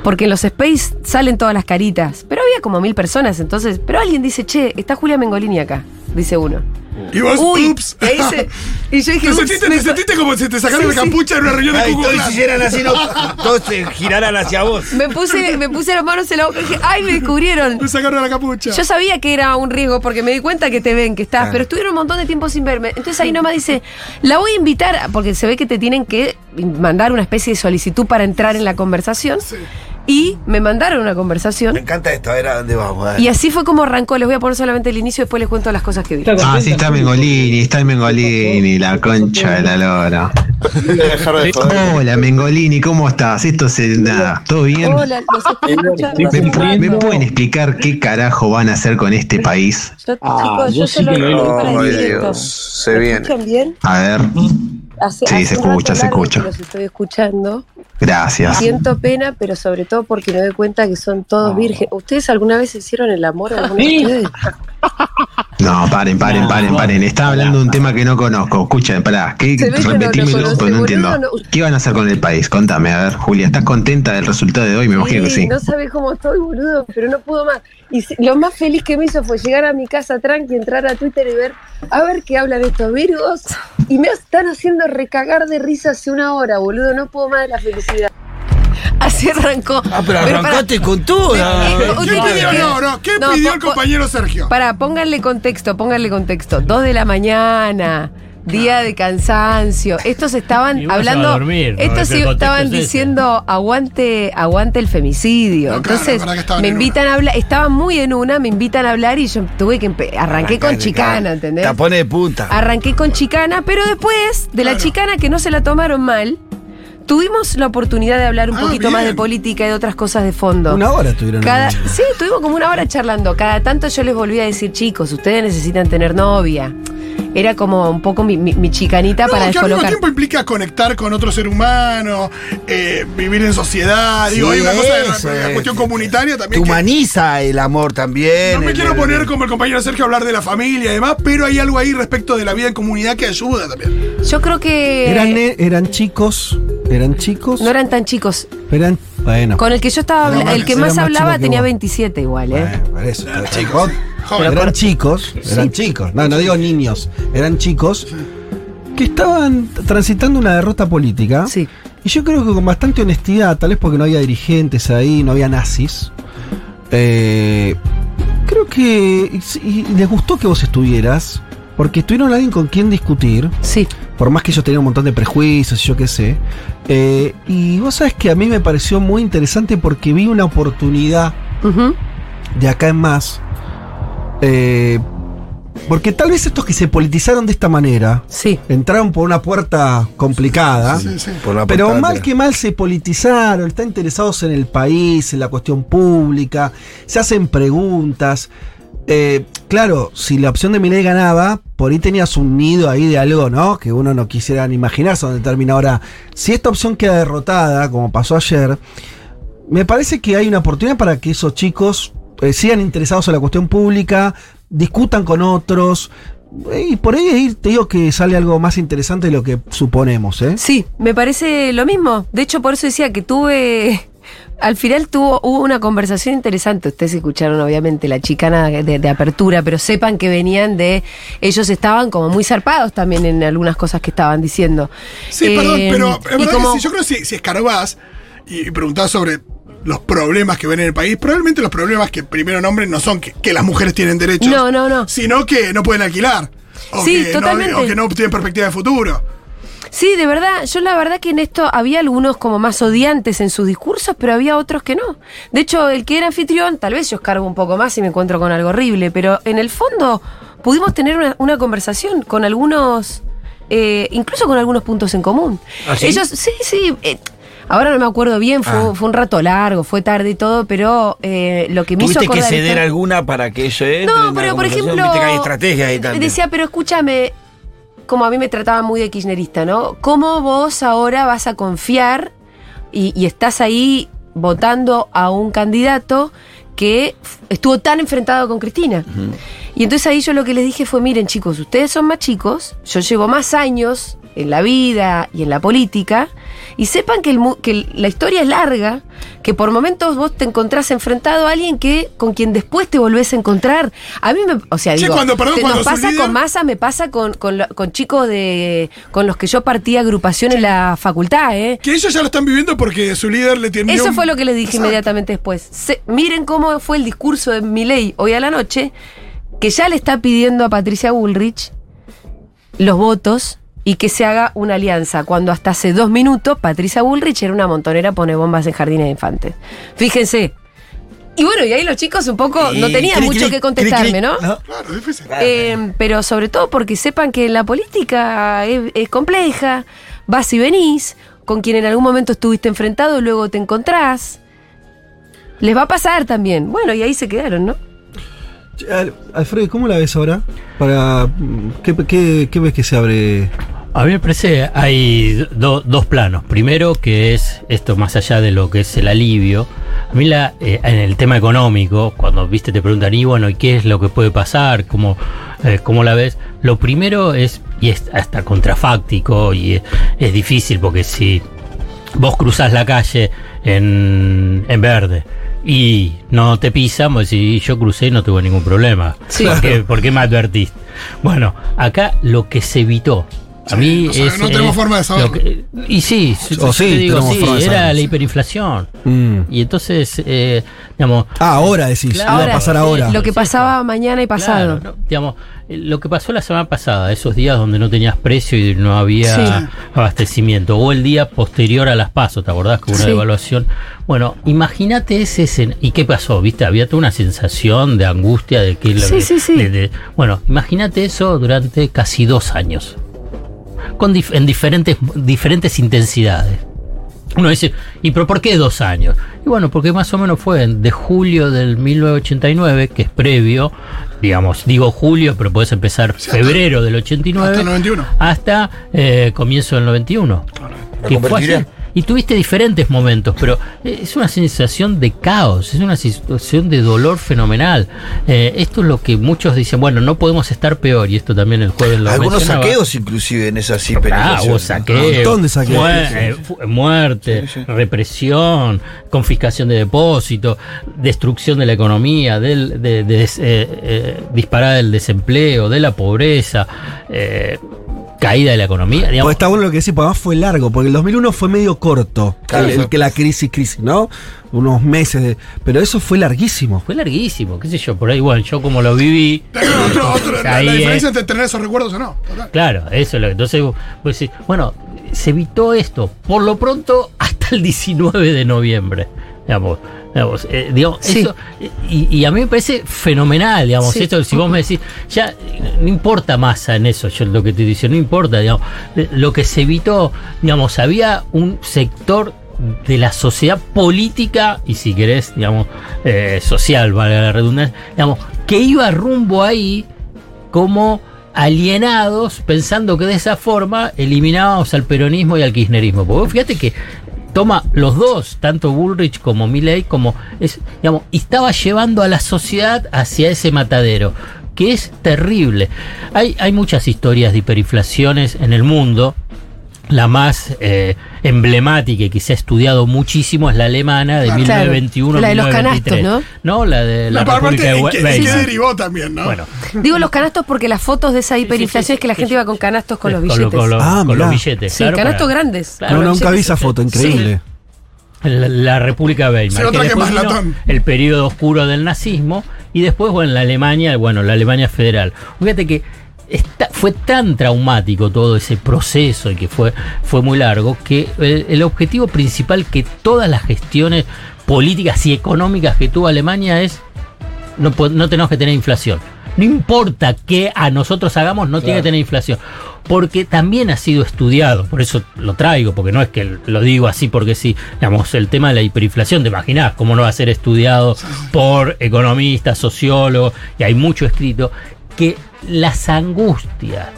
Porque en los space salen todas las caritas. Pero había como mil personas, entonces. Pero alguien dice, che, está Julia Mengolini acá, dice uno. Y vos, Uy, ups. se- y yo dije, ¿Te ups, sentiste, me- te sentiste como si te sacaron Sí, la sí. capucha en una reunión de Ay, Google todos hicieran así, no, todos se giraran hacia vos. me puse, me puse las manos en la boca y dije, ¡ay, me descubrieron! Me sacaron la capucha. Yo sabía que era un riesgo porque me di cuenta que te ven, que estás, pero estuvieron un montón de tiempo sin verme. Entonces ahí nomás dice, la voy a invitar, porque se ve que te tienen que mandar una especie de solicitud para entrar en la conversación. Y me mandaron una Me conversación. encanta esto, a ver a dónde vamos. dale. Y así fue como arrancó. Les voy a poner solamente el inicio y después les cuento las cosas que vi. Ah, sí, está Mengolini, está Mengolini, la concha de la lora. Hola, Mengolini, ¿cómo estás? Esto es nada, ¿todo bien? Hola, los estoy escuchando. ¿Me, me pueden explicar qué carajo van a hacer con este país? Yo, chicos, yo lo Ay, decir esto. Dios, se viene. ¿Escuchan bien? A ver, Hace- Sí, hace se escucha, se escucha. que Los estoy escuchando. Gracias. Siento pena, pero sobre todo porque me doy cuenta que son todos virgen. ¿Ustedes alguna vez hicieron el amor a alguno de ustedes? No, paren, paren, paren, paren. Estaba hablando de un tema que no conozco. Escuchen, pará, que no lo repetímelo, conoce, pero no entiendo. no. ¿Qué van a hacer con el país? Contame, a ver, Julia, ¿estás contenta del resultado de hoy? Me imagino que sí. No sabe cómo estoy, boludo, pero no puedo más. Y lo más feliz que me hizo fue llegar a mi casa tranqui, entrar a Twitter y ver, a ver qué hablan estos virgos. Y me están haciendo recagar de risa hace una hora, boludo. No puedo más de la felicidad. Así arrancó. Ah, pero arrancaste con todo. Eh, ¿Qué pidió? No, no. ¿Qué No, pidió po- el compañero Sergio? Para, pónganle contexto, pónganle contexto. Dos de la mañana, día de cansancio. Estos estaban hablando. a dormir, ¿no? estos sí estaban es ese. diciendo aguante, aguante el femicidio. No, Entonces, me en invitan a hablar, estaban muy en una, me invitan a hablar y yo tuve que arranqué con chicana. ¿entendés? Tapones de punta. Arranqué con chicana, pero después de la chicana que no se la tomaron mal, tuvimos la oportunidad de hablar un Ah, poquito más de política y de otras cosas de fondo. Una hora tuvieron. Cada, sí, estuvimos como una hora charlando. Cada tanto yo les volví a decir, chicos, ustedes necesitan tener novia. Era como un poco mi, mi- mi chicanita No, para que al mismo tiempo implica conectar con otro ser humano, eh, vivir en sociedad. Digo, hay una cosa de la es. cuestión comunitaria Te también. que- humaniza el amor también. no me el- quiero el- poner como el compañero Sergio a hablar de la familia y demás, pero hay algo ahí respecto de la vida en comunidad que ayuda también. Yo creo que Eran, ne- eran chicos. Eran chicos. no eran tan chicos. Eran. Bueno. Con el que yo estaba, No, habla- el que más más hablaba que tenía vos. 27 igual, ¿eh? Bueno, por eso. chicos. Joven. Eran chicos, eran chicos. No, no digo niños. Eran chicos que estaban transitando una derrota política. Sí. Y yo creo que con bastante honestidad, tal vez porque no había dirigentes ahí, no había nazis. eh, creo que. y- y les gustó que vos estuvieras. Porque estuvieron alguien con quien discutir. Sí. Por más que ellos tenían un montón de prejuicios y yo qué sé. Eh, y vos sabes que a mí me pareció muy interesante porque vi una oportunidad de acá en más. eh, porque tal vez estos que se politizaron de esta manera Sí. entraron por una puerta complicada. Sí, sí. Por Pero mal que mal se politizaron, están interesados en el país, en la cuestión pública, se hacen preguntas. Eh, claro, si la opción de Milei ganaba, por ahí tenías un nido ahí de algo, ¿no? Que uno no quisiera ni imaginarse dónde termina ahora. Si esta opción queda derrotada, como pasó ayer, me parece que hay una oportunidad para que esos chicos eh, sigan interesados en la cuestión pública, discutan con otros. eh, Y por ahí te digo que sale algo más interesante de lo que suponemos, ¿eh? Sí, me parece lo mismo. De hecho, por eso decía que tuve. Al final tuvo, hubo una conversación interesante. Ustedes escucharon, obviamente, la chicana de, de apertura, pero sepan que venían de. Ellos estaban como muy zarpados también en algunas cosas que estaban diciendo. Sí, Eh, perdón, pero es y verdad como- que si, yo creo que si, si escarbás y, y preguntás sobre los problemas que ven en el país, probablemente los problemas que primero nombren no son que, que las mujeres tienen derechos, No, no, no. sino que no pueden alquilar. O Sí, que totalmente. No, o que no tienen perspectiva de futuro. Sí, de verdad, yo la verdad que en esto había algunos como más odiantes en sus discursos, pero había otros que no. De hecho, el que era anfitrión, tal vez yo cargo un poco más y me encuentro con algo horrible, pero en el fondo pudimos tener una, una conversación con algunos, eh, incluso con algunos puntos en común. ¿Ah, sí? Ellos, sí, sí. eh, Ahora no me acuerdo bien, fue, Ah. fue un rato largo, fue tarde y todo, pero eh, lo que me hizo ¿Tuviste que ceder alguna para que eso no, pero por ejemplo. Que hay estrategias ahí también. Decía, pero escúchame, como a mí me trataban muy de kirchnerista, ¿no? ¿Cómo vos ahora vas a confiar y, y estás ahí votando a un candidato que estuvo tan enfrentado con Cristina? Y entonces ahí yo lo que les dije fue, miren chicos, ustedes son más chicos, yo llevo más años en la vida y en la política, y sepan que, el que la historia es larga, que por momentos vos te encontrás enfrentado a alguien que con quien después te volvés a encontrar. A mí me, o sea, Sí, cuando- perdón, te- cuando nos su pasa líder- con Massa, me pasa con, con, chicos de con los que yo partía agrupación en la facultad, ¿eh? Que ellos ya lo están viviendo porque su líder le tiene Eso fue lo que les dije Exacto. inmediatamente después. Se- miren cómo fue el discurso de Milei hoy a la noche, que ya le está pidiendo a Patricia Bullrich los votos y que se haga una alianza, cuando hasta hace dos minutos Patricia Bullrich era una montonera pone bombas en jardines de infantes. Fíjense. Y bueno, y ahí los chicos un poco no tenían clic, mucho clic, que contestarme, clic, ¿no? clic, Claro, difícil. Eh, pero sobre todo porque sepan que la política es, es compleja, vas y venís, con quien en algún momento estuviste enfrentado, luego te encontrás. Les va a pasar también. Bueno, y ahí se quedaron, ¿no? Alfredo, ¿cómo la ves ahora? Para, mm, ¿qué, qué, qué ves que se abre? A mí me parece hay do- dos planos. Primero, que es esto más allá de lo que es el alivio. A mí la, eh, en el tema económico, cuando viste te preguntan, y bueno, ¿y qué es lo que puede pasar? ¿Cómo, eh, cómo la ves? Lo primero es, y es hasta contrafáctico, y es, es difícil porque si vos cruzás la calle en, en verde y no te pisan, vos decís, yo crucé y no tuve ningún problema. Sí. ¿Por, qué, por qué me advertiste? Bueno, acá lo que se evitó. A mí no es, no tenemos forma de saberlo. que- y sí, O sí, te digo, tenemos sí, forma de era la hiperinflación. Mm. Y entonces, eh, digamos, Ah, ahora decís, Claro, iba a pasar ahora. Lo que Sí, pasaba mañana y pasado. Claro, no, digamos, eh, lo que pasó la semana pasada, esos días donde no tenías precio y no había Sí. abastecimiento, o el día posterior a las pasos, ¿te acordás que hubo una Sí. devaluación? Bueno, imagínate ese ¿Y qué pasó? ¿Viste? Había toda una sensación de angustia de que... Sí, sí, sí. de- de- bueno, imagínate eso durante casi dos años, con dif- en diferentes, diferentes intensidades. Uno dice, ¿y pero por qué dos años? Y bueno, porque más o menos fue de julio del 1989, que es previo, digamos, digo julio, pero puedes empezar febrero del 89, hasta el 91. hasta eh, comienzo del 91. La Que fue así. Y tuviste diferentes momentos, pero eh, es una sensación de caos, es una situación de dolor fenomenal. Eh, esto es lo que muchos dicen, bueno, no podemos estar peor, y esto también el jueves lo Algunos mencionaba. saqueos inclusive en esas Ah, hiperinflaciones. hubo saqueo, Un montón de saqueos. muer- Sí, sí. eh, muerte, Sí, sí. represión, confiscación de depósitos, destrucción de la economía, del, de, de des- eh, eh, disparada del desempleo, de la pobreza, eh, caída de la economía. digamos. Porque está bueno lo que decís, porque además fue largo, porque el 2001 fue medio corto, Claro, el, el que la crisis, crisis, ¿no? Unos meses, de- pero eso fue larguísimo. Fue larguísimo, qué sé yo, por ahí, bueno, yo como lo viví. Otro- otro- la, Ahí, la eh. diferencia entre tener esos recuerdos o no. total. Claro, eso es lo que. Entonces, vos decís, bueno, se evitó esto, por lo pronto, hasta el 19 de noviembre. Digamos, digamos, eh, digamos, Sí. eso, y, y a mí me parece fenomenal, digamos, Sí. esto, si vos me decís, ya no importa masa en eso, yo lo que te dice, no importa, digamos, lo que se evitó, digamos, había un sector de la sociedad política y si querés, digamos, eh, social, valga la redundancia, digamos, que iba rumbo ahí como alienados, pensando que de esa forma eliminábamos al peronismo y al kirchnerismo. Porque fíjate que toma los dos, tanto Bullrich como Milley, como es, digamos, y estaba llevando a la sociedad hacia ese matadero, que es terrible. Hay, hay muchas historias de hiperinflaciones en el mundo. La más eh, emblemática y que se ha estudiado muchísimo es la alemana de Claro, 1921 la de los 1923. canastos, ¿no? la de la, La, parte República de que, derivó también, ¿no? Bueno, Digo los canastos porque las fotos de esa hiperinflación es que la gente iba con canastos con los con, lo- billetes. con lo- Ah, con los billetes. Sí, claro, canastos para- grandes. Claro, no, nunca vi esa foto, increíble. la, la República de Weimar. Que después vino. El periodo oscuro del nazismo y después, bueno, la Alemania, bueno, la Alemania federal. Fíjate que fue tan traumático todo ese proceso y que fue, fue muy largo que el, el objetivo principal que todas las gestiones políticas y económicas que tuvo Alemania es no tenemos que tener inflación. No importa qué a nosotros hagamos, no tiene que tener inflación. Porque también ha sido estudiado, por eso lo traigo, porque no es que lo digo así porque sí. Digamos, el tema de la hiperinflación, te imaginás cómo no va a ser estudiado por economistas, sociólogos, y hay mucho escrito, que las angustias,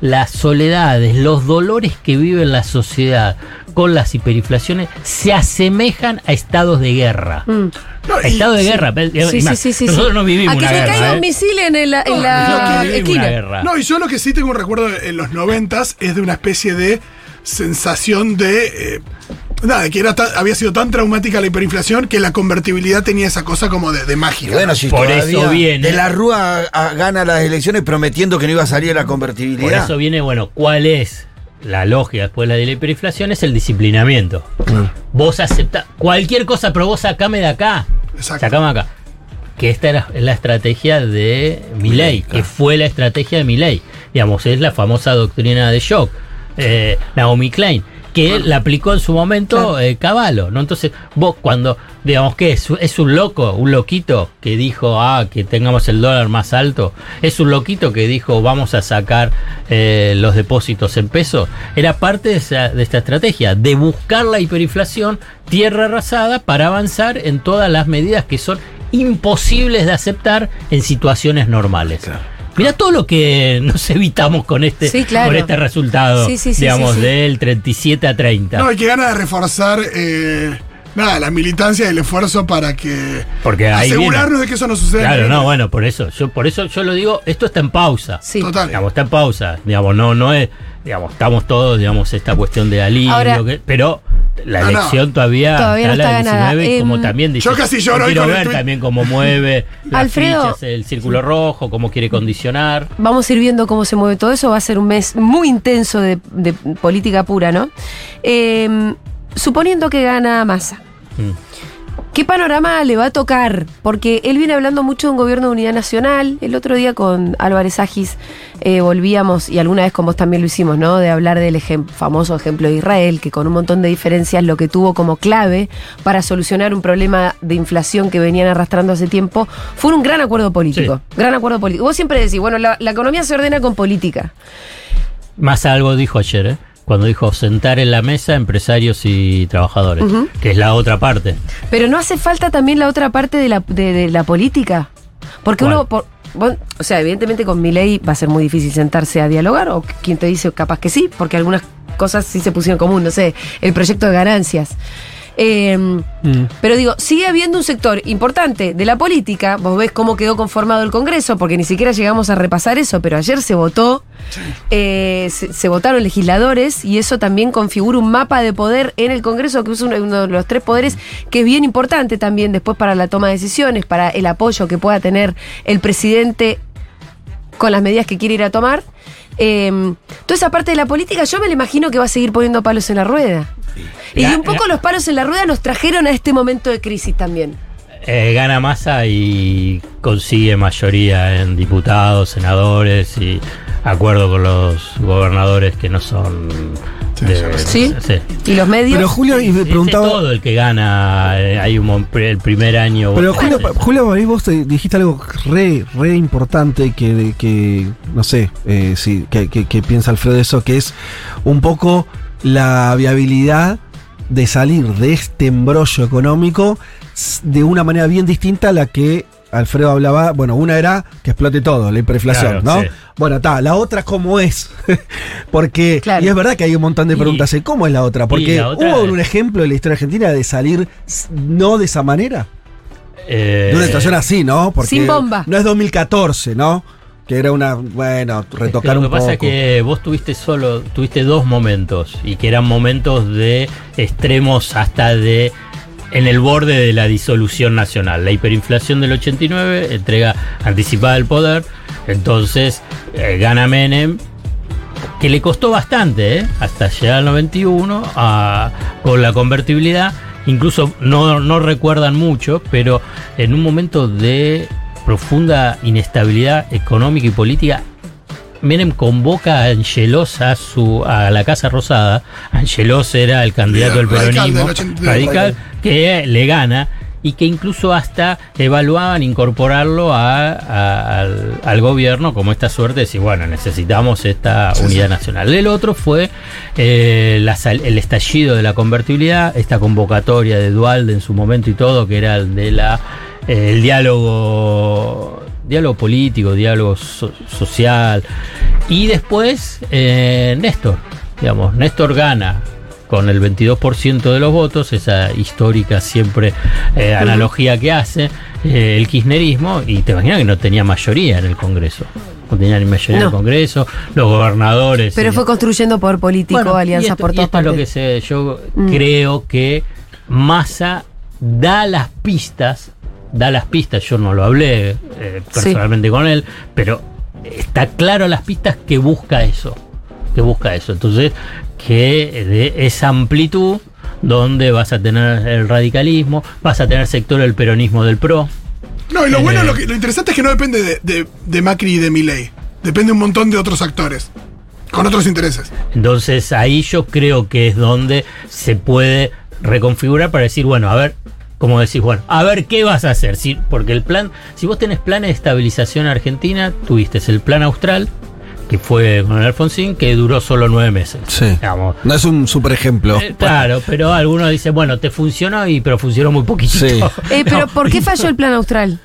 las soledades, los dolores que vive la sociedad con las hiperinflaciones se asemejan a estados de guerra. Mm. No, A y- estado de sí. guerra. Sí, sí, sí. Nosotros no vivimos A que una guerra. caiga ¿eh? un misil en, el- en Nosotros la no esquina. No, y yo lo que sí tengo un recuerdo en los noventas es de una especie de sensación de. eh, nada, de que era tan- había sido tan traumática la hiperinflación que la convertibilidad tenía esa cosa como de, de Y mágica. bueno, si Por eso viene. De la Rúa a- gana las elecciones prometiendo que no iba a salir la Por convertibilidad. eso viene, bueno, ¿cuál es la lógica después de la de la hiperinflación? Es el disciplinamiento. Vos aceptás cualquier cosa, pero vos sacame de acá. Exacto. Sacame de acá. Que esta era la estrategia de Milley, que fue la estrategia de Milley. Digamos, es la famosa doctrina de shock. Eh, Naomi Klein, que la aplicó en su momento eh, Caballo, ¿no? Entonces, vos cuando, digamos que es, es un loco, un loquito que dijo, ah, que tengamos el dólar más alto, es un loquito que dijo, vamos a sacar eh, los depósitos en pesos, era parte de, esa- de esta estrategia, de buscar la hiperinflación, tierra arrasada, para avanzar en todas las medidas que son imposibles de aceptar en situaciones normales. Mira todo lo que nos evitamos con este, Sí, claro. con este resultado, Sí, sí, sí, digamos, sí, sí. del 37 a 30. No, hay que ganas de reforzar. eh, Nada, la militancia y el esfuerzo para que Porque ahí asegurarnos viene. de que eso no suceda. Claro, no, bueno, por eso, yo por eso yo lo digo, esto está en pausa. Sí. Total. Digamos, está en pausa. Digamos, no, no es, digamos, estamos todos, digamos, esta cuestión de alivio, Ahora- que- pero la No, no. elección todavía, Todavía no está la está del ganada. 19, y como Em, también dice, Yo casi lloro quiero el ver también cómo mueve las Alfredo. fichas, el círculo rojo, cómo quiere condicionar. Vamos a ir viendo cómo se mueve todo eso. Va a ser un mes muy intenso de, de política pura, ¿no? Eh, suponiendo que gana Massa. Mm. ¿Qué panorama le va a tocar? Porque él viene hablando mucho de un gobierno de unidad nacional. El otro día con Álvarez Agis eh, volvíamos, y alguna vez con vos también lo hicimos, ¿no? De hablar del ejem- famoso ejemplo de Israel, que con un montón de diferencias lo que tuvo como clave para solucionar un problema de inflación que venían arrastrando hace tiempo fue un gran acuerdo político. Gran acuerdo político. Vos siempre decís, bueno, la, la economía se ordena con política. Más algo dijo ayer, ¿eh? Cuando dijo sentar en la mesa empresarios y trabajadores, que es la otra parte. Pero no hace falta también la otra parte de la, de, de la política. Porque ¿Cuál? uno, por- bueno, o sea, evidentemente con mi ley va a ser muy difícil sentarse a dialogar, o quien te dice capaz que sí, porque algunas cosas sí se pusieron en común, no sé, el proyecto de ganancias. Eh, Pero digo, sigue habiendo un sector importante de la política, vos ves cómo quedó conformado el Congreso, porque ni siquiera llegamos a repasar eso, pero ayer se votó, eh, se, se votaron legisladores y eso también configura un mapa de poder en el Congreso, que es uno, uno de los tres poderes que es bien importante también después para la toma de decisiones, para el apoyo que pueda tener el presidente con las medidas que quiere ir a tomar. Eh, toda esa parte de la política yo me la imagino que va a seguir poniendo palos en la rueda. Y La- un poco la- los palos en la rueda nos trajeron a este momento de crisis también. Eh, gana masa y consigue mayoría en diputados, senadores y acuerdo con los gobernadores que no son de, Sí. sí. Y los medios. Pero Julio, y me preguntaba. todo el que gana eh, hay un el primer año Pero vos Julio. Julio, vos te dijiste algo re, re importante que, que no sé, eh, si, que, que- que piensa Alfredo de eso, que es un poco la viabilidad de salir de este embrollo económico de una manera bien distinta a la que Alfredo hablaba. Bueno, una era que explote todo, la hiperinflación, Claro, ¿no? sí. Bueno, está, la otra cómo es. Porque, Claro. y es verdad que hay un montón de Y- preguntas, ¿eh? ¿cómo es la otra? Porque la otra hubo es- un ejemplo en la historia argentina de salir no de esa manera. Eh, De una situación así, ¿no? Porque Sin bomba. No es 2014, ¿no? Que era una, bueno, retocar lo que un pasa poco. es que vos tuviste solo, tuviste dos momentos y que eran momentos de extremos hasta de en el borde de la disolución nacional. La hiperinflación del 89, entrega anticipada del poder, entonces eh, gana Menem, que le costó bastante, ¿eh? hasta llegar al 91, a- con la convertibilidad. Incluso no, no recuerdan mucho, pero en un momento de profunda inestabilidad económica y política, Menem convoca a Angelos a, su, a la Casa Rosada. Angelos era el candidato del peronismo del 80 radical que le gana y que incluso hasta evaluaban incorporarlo a- a- al, al gobierno como esta suerte de decir, bueno, necesitamos esta unidad nacional. El otro fue eh, la el estallido de la convertibilidad, esta convocatoria de Dualde en su momento y todo, que era el de la eh, el diálogo diálogo político, diálogo so- social y después eh, Néstor, digamos, Néstor gana con el 22% de los votos, esa histórica siempre eh, analogía que hace eh, el kirchnerismo, y te imaginas que no tenía mayoría en el Congreso. No tenía ni mayoría en el Congreso, los gobernadores. Pero fue construyendo poder político, bueno, alianzas por todas esto es lo que partes. sé, yo Mm. creo que Massa da las pistas, da las pistas, yo no lo hablé eh, Sí. personalmente con él, pero está claro las pistas que busca eso, que busca eso. Entonces, que de esa amplitud donde vas a tener el radicalismo, vas a tener sector del peronismo del PRO, No, y lo Eh, bueno, lo, que- lo interesante es que no depende de, de- de Macri y de Milei. Depende de un montón de otros actores. Con otros intereses. Entonces ahí yo creo que es donde se puede reconfigurar para decir, bueno, a ver, como decís, bueno, a ver qué vas a hacer. Si, porque el plan, si vos tenés planes de estabilización en Argentina, tuviste el plan austral, que fue con el Alfonsín, que duró solo nueve meses. Sí. Digamos. No es un super ejemplo. Eh, claro, pero algunos dicen, bueno, te funcionó y pero funcionó muy poquitito. Sí. Eh, pero No, ¿por qué falló el plan austral?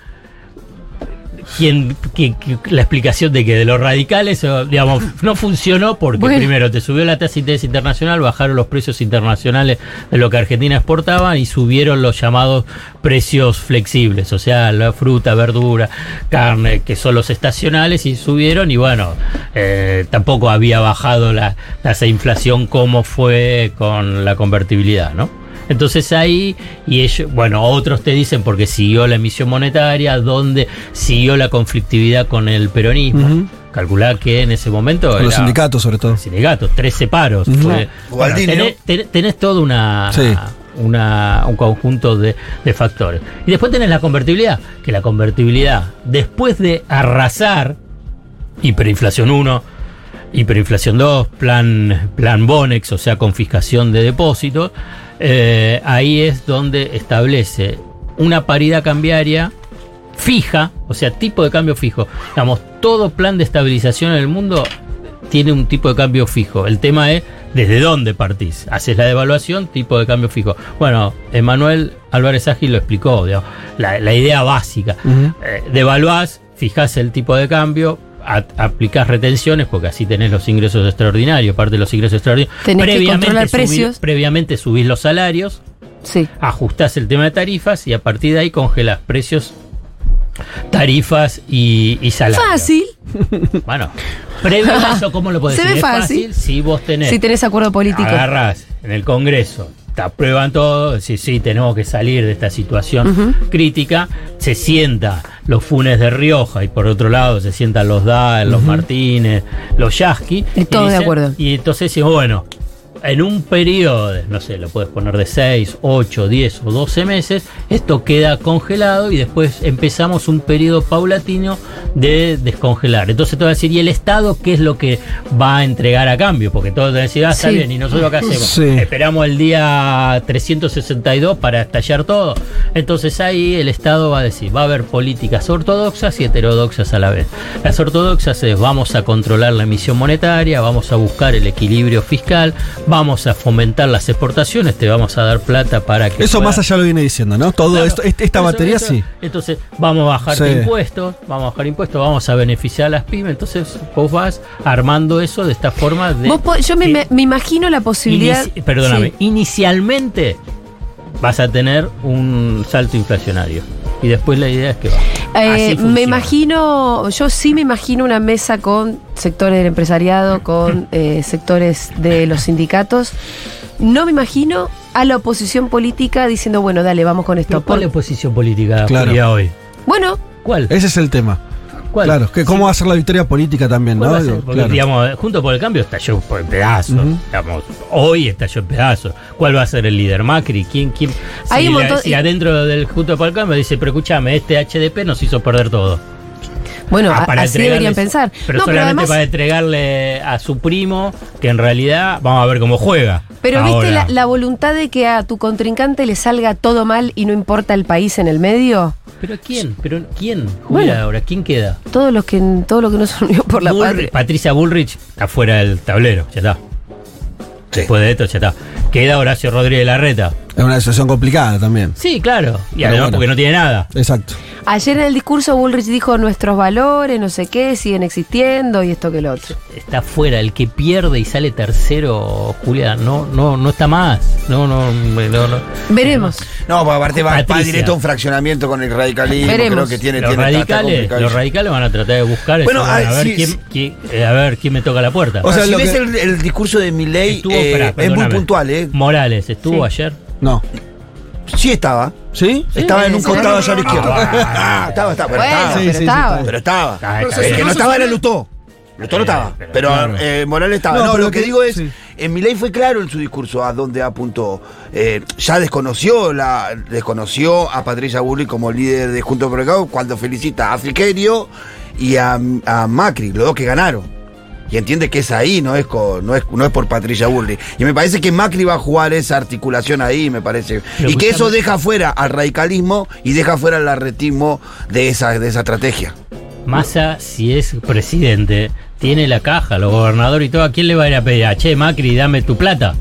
Quien, que- que- la explicación de que de los radicales, o, digamos, no funcionó porque Bueno. primero te subió la tasa de interés internacional, bajaron los precios internacionales de lo que Argentina exportaba y subieron los llamados precios flexibles, o sea, la fruta, verdura, carne, que son los estacionales y subieron y bueno, eh, tampoco había bajado la tasa de inflación como fue con la convertibilidad, ¿no? Entonces ahí, y ellos, bueno, otros te dicen porque siguió la emisión monetaria, donde siguió la conflictividad con el peronismo. Ujú. Calculá que en ese momento. Con los sindicatos, sobre todo. Sindicatos, 13 paros. Ujú. fue- bueno, Gualdini, tenés, tenés- tenés todo una, Sí. una- un conjunto de, de factores. Y después tenés la convertibilidad, que la convertibilidad, después de arrasar hiperinflación 1, hiperinflación 2, plan, plan Bonex, o sea, confiscación de depósitos, eh, ahí es donde establece una paridad cambiaria fija, o sea, tipo de cambio fijo. Digamos, todo plan de estabilización en el mundo tiene un tipo de cambio fijo. El tema es desde dónde partís. Haces la devaluación, tipo de cambio fijo. Bueno, Emanuel Álvarez Ágil lo explicó, digamos, la, la idea básica. Eh, devaluás, fijás el tipo de cambio, a- aplicás retenciones, porque así tenés los ingresos extraordinarios, parte de los ingresos extraordinarios. Tenés que controlar precios. previamente subís los salarios, Sí. ajustás el tema de tarifas y a partir de ahí congelás precios, tarifas y, y salarios. Fácil. Bueno, previo a eso, ¿cómo lo podés Se decir? ve Es fácil. si vos tenés, Si tenés acuerdo político. agarrás en el Congreso, aprueban todo, sí, sí, tenemos que salir de esta situación crítica, se sienta los Funes de Rioja y por otro lado se sientan los Dahl, los Martínez, los Yasky. Y todos de acuerdo. Y entonces bueno, en un periodo, no sé, lo puedes poner de 6, 8, 10 o 12 meses, esto queda congelado y después empezamos un periodo paulatino de descongelar. Entonces te va a decir, ¿y el Estado qué es lo que va a entregar a cambio? Porque todos te van a decir, ah, está Sí. bien, ¿y nosotros qué hacemos? Sí. Esperamos el día 362 para estallar todo. Entonces ahí el Estado va a decir, va a haber políticas ortodoxas y heterodoxas a la vez. Las ortodoxas es vamos a controlar la emisión monetaria, vamos a buscar el equilibrio fiscal, vamos a fomentar las exportaciones, te vamos a dar plata para que... Eso más allá lo viene diciendo, ¿no? Todo Claro. esto, este- esta batería eso- sí. Entonces, vamos a bajar Sí. impuestos, vamos a bajar impuestos, vamos a beneficiar a las pymes. Entonces, vos vas armando eso de esta forma de. Vos yo me, que me- me imagino la posibilidad. inici- perdóname, Sí. inicialmente vas a tener un salto inflacionario. Y después la idea es que va. Eh, me imagino, yo sí me imagino una mesa con sectores del empresariado, con eh, sectores de los sindicatos. No me imagino a la oposición política diciendo, bueno, dale, vamos con esto. Pero ¿Cuál Por- posición política Claro. Hoy? bueno, ¿Cuál? Ese es el tema. ¿Cuál? Claro, que cómo va a ser la victoria política también, ¿Cuál ¿no? ser? Porque, claro. digamos, Junto por el Cambio estalló por en pedazos. Digamos, hoy estalló en pedazos. ¿Cuál va a ser el líder? Macri. ¿Quién? quién? Hay si, un la- montón- si adentro del Junto por el Cambio dice, pero escúchame, este HDP nos hizo perder todo. Bueno, Ah, a- para así deberían pensar. Pero no, pero solamente además, para entregarle a su primo, que en realidad vamos a ver cómo juega. pero ahora. viste la, la voluntad de que a tu contrincante le salga todo mal y no importa el país en el medio. ¿Pero quién? ¿Pero quién? Bueno. ahora, ¿quién queda? Todos los que todo lo que no se unió por la Bullrich- patria. Patricia Bullrich está fuera del tablero, ya está. Sí. Después de esto, ya está. Queda Horacio Rodríguez Larreta. Es una situación complicada también. Sí, claro. Y Pero además bueno. porque no tiene nada. Exacto. Ayer en el discurso Bullrich dijo nuestros valores, no sé qué, siguen existiendo y esto que lo otro. Está fuera. El que pierde y sale tercero, Julia, no, no, no está más. No, no, no. no. Veremos. No, pues aparte va, directo a un fraccionamiento con el radicalismo. Veremos. Creo que tiene, Los tiene radicales, los radicales van a tratar de buscar Bueno, van ah, a ver sí, quién, sí. quién- eh, a ver quién me toca la puerta. O sea, si lo ves que- el, el discurso de Milei, eh, es muy puntual, ¿eh? Morales, ¿estuvo Sí. ayer? No. Sí estaba. ¿Sí? estaba en un sí. costado allá a la izquierda. Ah, estaba, estaba, pero Bueno, estaba. Sí, pero estaba. estaba. Ah, Pero El que no estaba era Lutó. Lutó no Eh, estaba. pero eh, Morales estaba. No, No, pero lo que que- digo es, sí. en Milei fue claro en su discurso a dónde apuntó. Eh, ya desconoció la desconoció a Patricia Bullrich como líder de Juntos por el Cabo cuando felicita a Frigerio y a, a Macri, los dos que ganaron. Y entiende que es ahí, no es, con- no es, no es por Patricia Bullrich. Y me parece que Macri va a jugar esa articulación ahí, me parece. Pero y que eso deja fuera al radicalismo y deja fuera al arretismo de esa, de esa estrategia. Massa, si es presidente, tiene la caja, los gobernadores y todo, ¿a quién le va a ir a pedir? A, che, Macri, dame tu plata.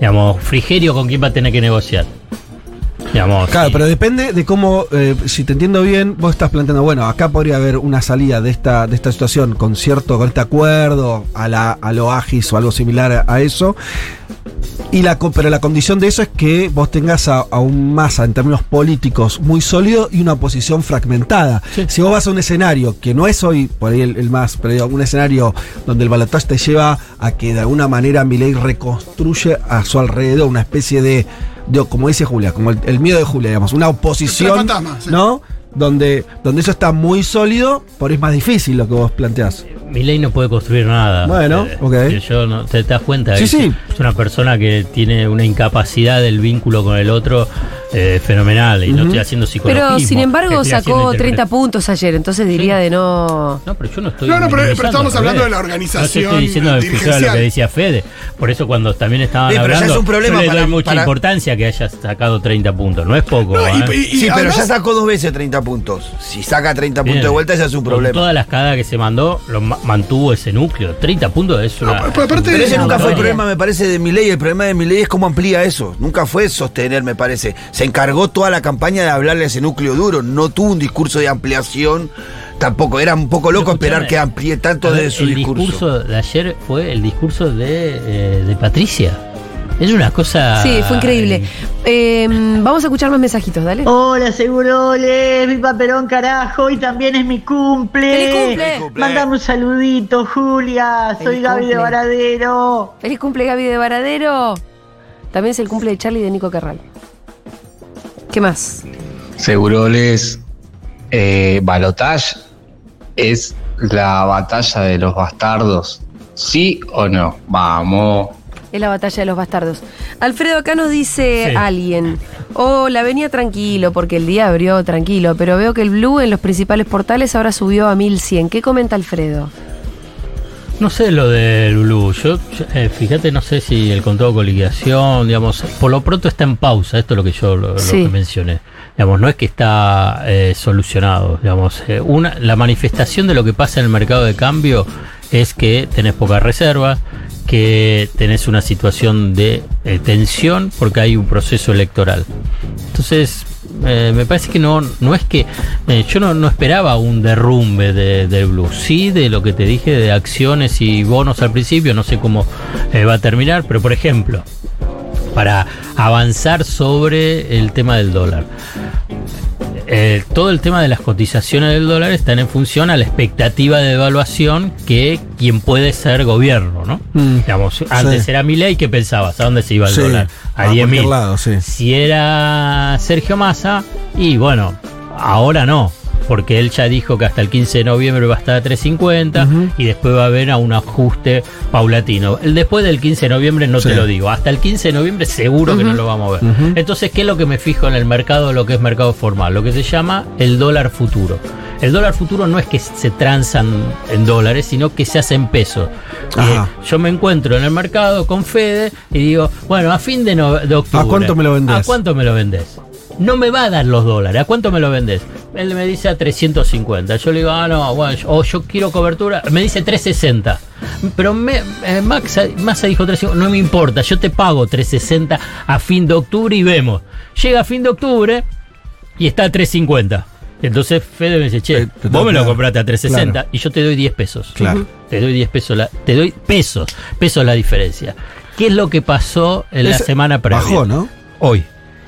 Digamos, Frigerio con quién va a tener que negociar. Digamos, Claro, sí. pero depende de cómo, eh, si te entiendo bien, vos estás planteando, bueno, acá podría haber una salida de esta, de esta situación con cierto, con este acuerdo, a, la, a lo Agis o algo similar a, a eso. Y la, pero la condición de eso es que vos tengas a, a un masa en términos políticos muy sólido y una oposición fragmentada. Sí. Si vos vas a un escenario que no es hoy por ahí el, el más, pero digo, un escenario donde el balotaje te lleva a que de alguna manera Milei reconstruye a su alrededor una especie de, de- como dice Julia, como el, el miedo de Julia, digamos, una oposición, El fantasma, sí. ¿no? Donde, donde eso está muy sólido, por ahí es más difícil lo que vos planteás. Milei no puede construir nada. Bueno, Eh, ok. yo- Yo no, ¿Te das cuenta? Sí, sí. Es una persona que tiene una incapacidad del vínculo con el otro eh, fenomenal. Y no Ujú. estoy haciendo psicología. Pero sin embargo sacó 30 puntos ayer, entonces diría de no. No, pero yo no estoy. No, no, pero- pero estamos hablando de la organización No te estoy diciendo de lo que decía Fede. Por eso, cuando también estaban Sí, hablando, es un problema yo le para- doy mucha para- importancia que hayas sacado 30 puntos. No es poco. No, y- ¿eh? y- sí, pero además- ya sacó dos veces 30 puntos. Si saca 30 Bien. puntos de vuelta, ya es un Con problema. Todas las cagadas que se mandó, lo ma- mantuvo ese núcleo. 30 puntos es una. pero aparte- Pero ese No, nunca fue el no. problema, me parece, de Milei. El problema de Milei es cómo amplía eso. Nunca fue sostener, me parece. Se encargó toda la campaña de hablarle a ese núcleo duro. No tuvo un discurso de ampliación. Tampoco. Era un poco loco esperar que amplíe tanto ver, de su el discurso. de ayer fue el discurso de, eh, de Patricia. Es una cosa. Sí, fue increíble. Eh, vamos a escuchar más mensajitos, dale. Hola, Seguroles, mi paperón carajo, y también es mi cumple. ¡Feliz cumple! Feliz cumple. Mándame un saludito, Julia. Soy Feliz Gaby de. Varadero. Feliz cumple Gaby de Varadero. También es el cumple de Charlie y de Nico Carral. ¿Qué más? Seguroles, eh, Balotage es la batalla de los bastardos. ¿Sí o no? Vamos. Es la batalla de los bastardos. Alfredo, acá nos dice Sí. alguien. Hola, venía tranquilo porque el día abrió tranquilo, pero veo que el Blue en los principales portales ahora subió a 1100. ¿Qué comenta Alfredo? No sé lo del Blue. Yo, eh, fíjate, no sé si el contrato con liquidación, digamos, por lo pronto está en pausa. Esto es lo que yo lo, lo Sí. que mencioné. Digamos, no es que está eh, solucionado. Digamos, eh, una, la manifestación de lo que pasa en el mercado de cambio es que tenés pocas reservas, que tenés una situación de eh, tensión porque hay un proceso electoral. Entonces, eh, me parece que no, no es que. eh, yo no, no esperaba un derrumbe de- del blue. Sí, de lo que te dije de acciones y bonos al principio, no sé cómo va a terminar, pero por ejemplo, para avanzar sobre el tema del dólar. Eh, todo el tema de las cotizaciones del dólar están en función a la expectativa de devaluación que quien puede ser gobierno, ¿no? Mm. Digamos, antes Sí. era mi ley, ¿qué pensabas? ¿A dónde se iba el Sí, dólar? A, a 10 cualquier mil. lado, sí. Si era Sergio Massa, y bueno, ahora no. Porque él ya dijo que hasta el 15 de noviembre va a estar a 350 Ujú. y después va a haber a un ajuste paulatino. El después del 15 de noviembre no Sí. te lo digo. Hasta el 15 de noviembre seguro que no lo vamos a ver. Entonces, ¿qué es lo que me fijo en el mercado, lo que es mercado formal? Lo que se llama el dólar futuro. El dólar futuro no es que se transan en dólares, sino que se hace en pesos. Eh, yo me encuentro en el mercado con Fede y digo, bueno, a fin de, no- de octubre. ¿A cuánto me lo vendés? ¿A cuánto me lo vendés? No me va a dar los dólares. ¿A cuánto me lo vendés? Él me dice a 350. Yo le digo, ah, no, bueno, yo- o yo quiero cobertura. Me dice 360. Pero me, eh, Max, Massa dijo 350. No me importa, yo te pago 360 a fin de octubre y vemos. Llega a fin de octubre y está a 350. Entonces Fede me dice, che, te vos me lo compraste a 360 claro. y yo te doy 10 pesos. Claro. Te doy 10 pesos, la, te doy pesos, pesos la diferencia. ¿Qué es lo que pasó en la semana previa? Bajó, ¿no? Hoy.